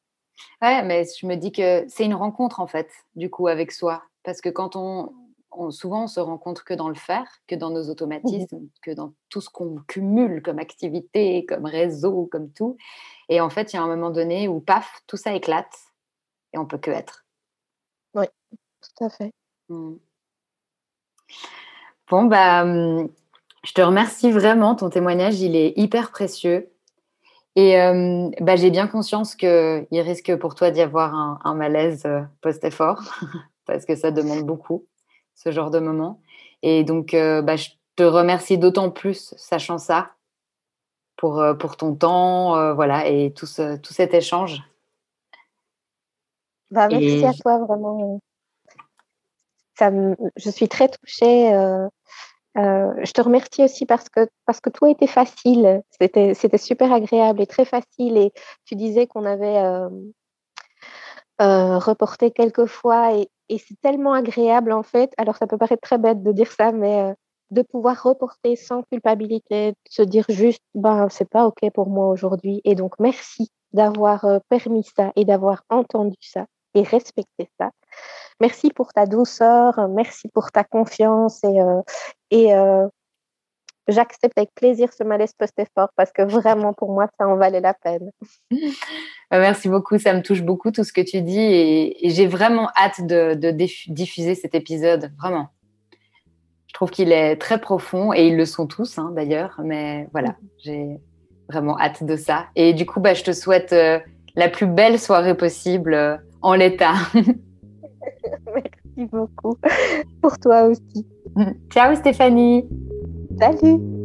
[SPEAKER 1] Ouais, mais je me dis que c'est une rencontre, en fait, du coup, avec soi. Parce que quand on, souvent, on se rencontre que dans le faire, que dans nos automatismes, mmh que dans tout ce qu'on cumule comme activité, comme réseau, comme tout. Et en fait, il y a un moment donné où, paf, tout ça éclate et on peut que être.
[SPEAKER 2] Oui, tout à fait.
[SPEAKER 1] Mm. Bon, bah, hum, je te remercie vraiment. Ton témoignage, il est hyper précieux. Et hum, bah, j'ai bien conscience qu'il risque pour toi d'y avoir un, malaise euh, post-effort, parce que ça demande beaucoup, ce genre de moment. Et donc, euh, bah, je te remercie d'autant plus, sachant ça, pour, euh, pour ton temps voilà, et tout, tout cet échange.
[SPEAKER 2] Bah, merci à toi, vraiment. Je suis très touchée. Euh, je te remercie aussi parce que, parce que tout a été facile. C'était, c'était super agréable et très facile. Et tu disais qu'on avait euh, euh, reporté quelques fois et, et, c'est tellement agréable en fait. Alors ça peut paraître très bête de dire ça, mais de pouvoir reporter sans culpabilité, de se dire juste, ben, c'est pas OK pour moi aujourd'hui. Et donc, merci d'avoir permis ça et d'avoir entendu ça et respecté ça. Merci pour ta douceur, merci pour ta confiance et, euh, et euh, j'accepte avec plaisir ce malaise post-effort parce que vraiment pour moi ça en valait la peine.
[SPEAKER 1] Bah, merci beaucoup, ça me touche beaucoup tout ce que tu dis et, j'ai vraiment hâte de, diffuser cet épisode, vraiment. Je trouve qu'il est très profond et ils le sont tous hein, d'ailleurs, mais voilà, mm-hmm. j'ai vraiment hâte de ça. Et du coup, bah, je te souhaite euh, la plus belle soirée possible en l'état.
[SPEAKER 2] Merci beaucoup. Pour toi aussi.
[SPEAKER 1] Ciao Stéphanie.
[SPEAKER 2] Salut.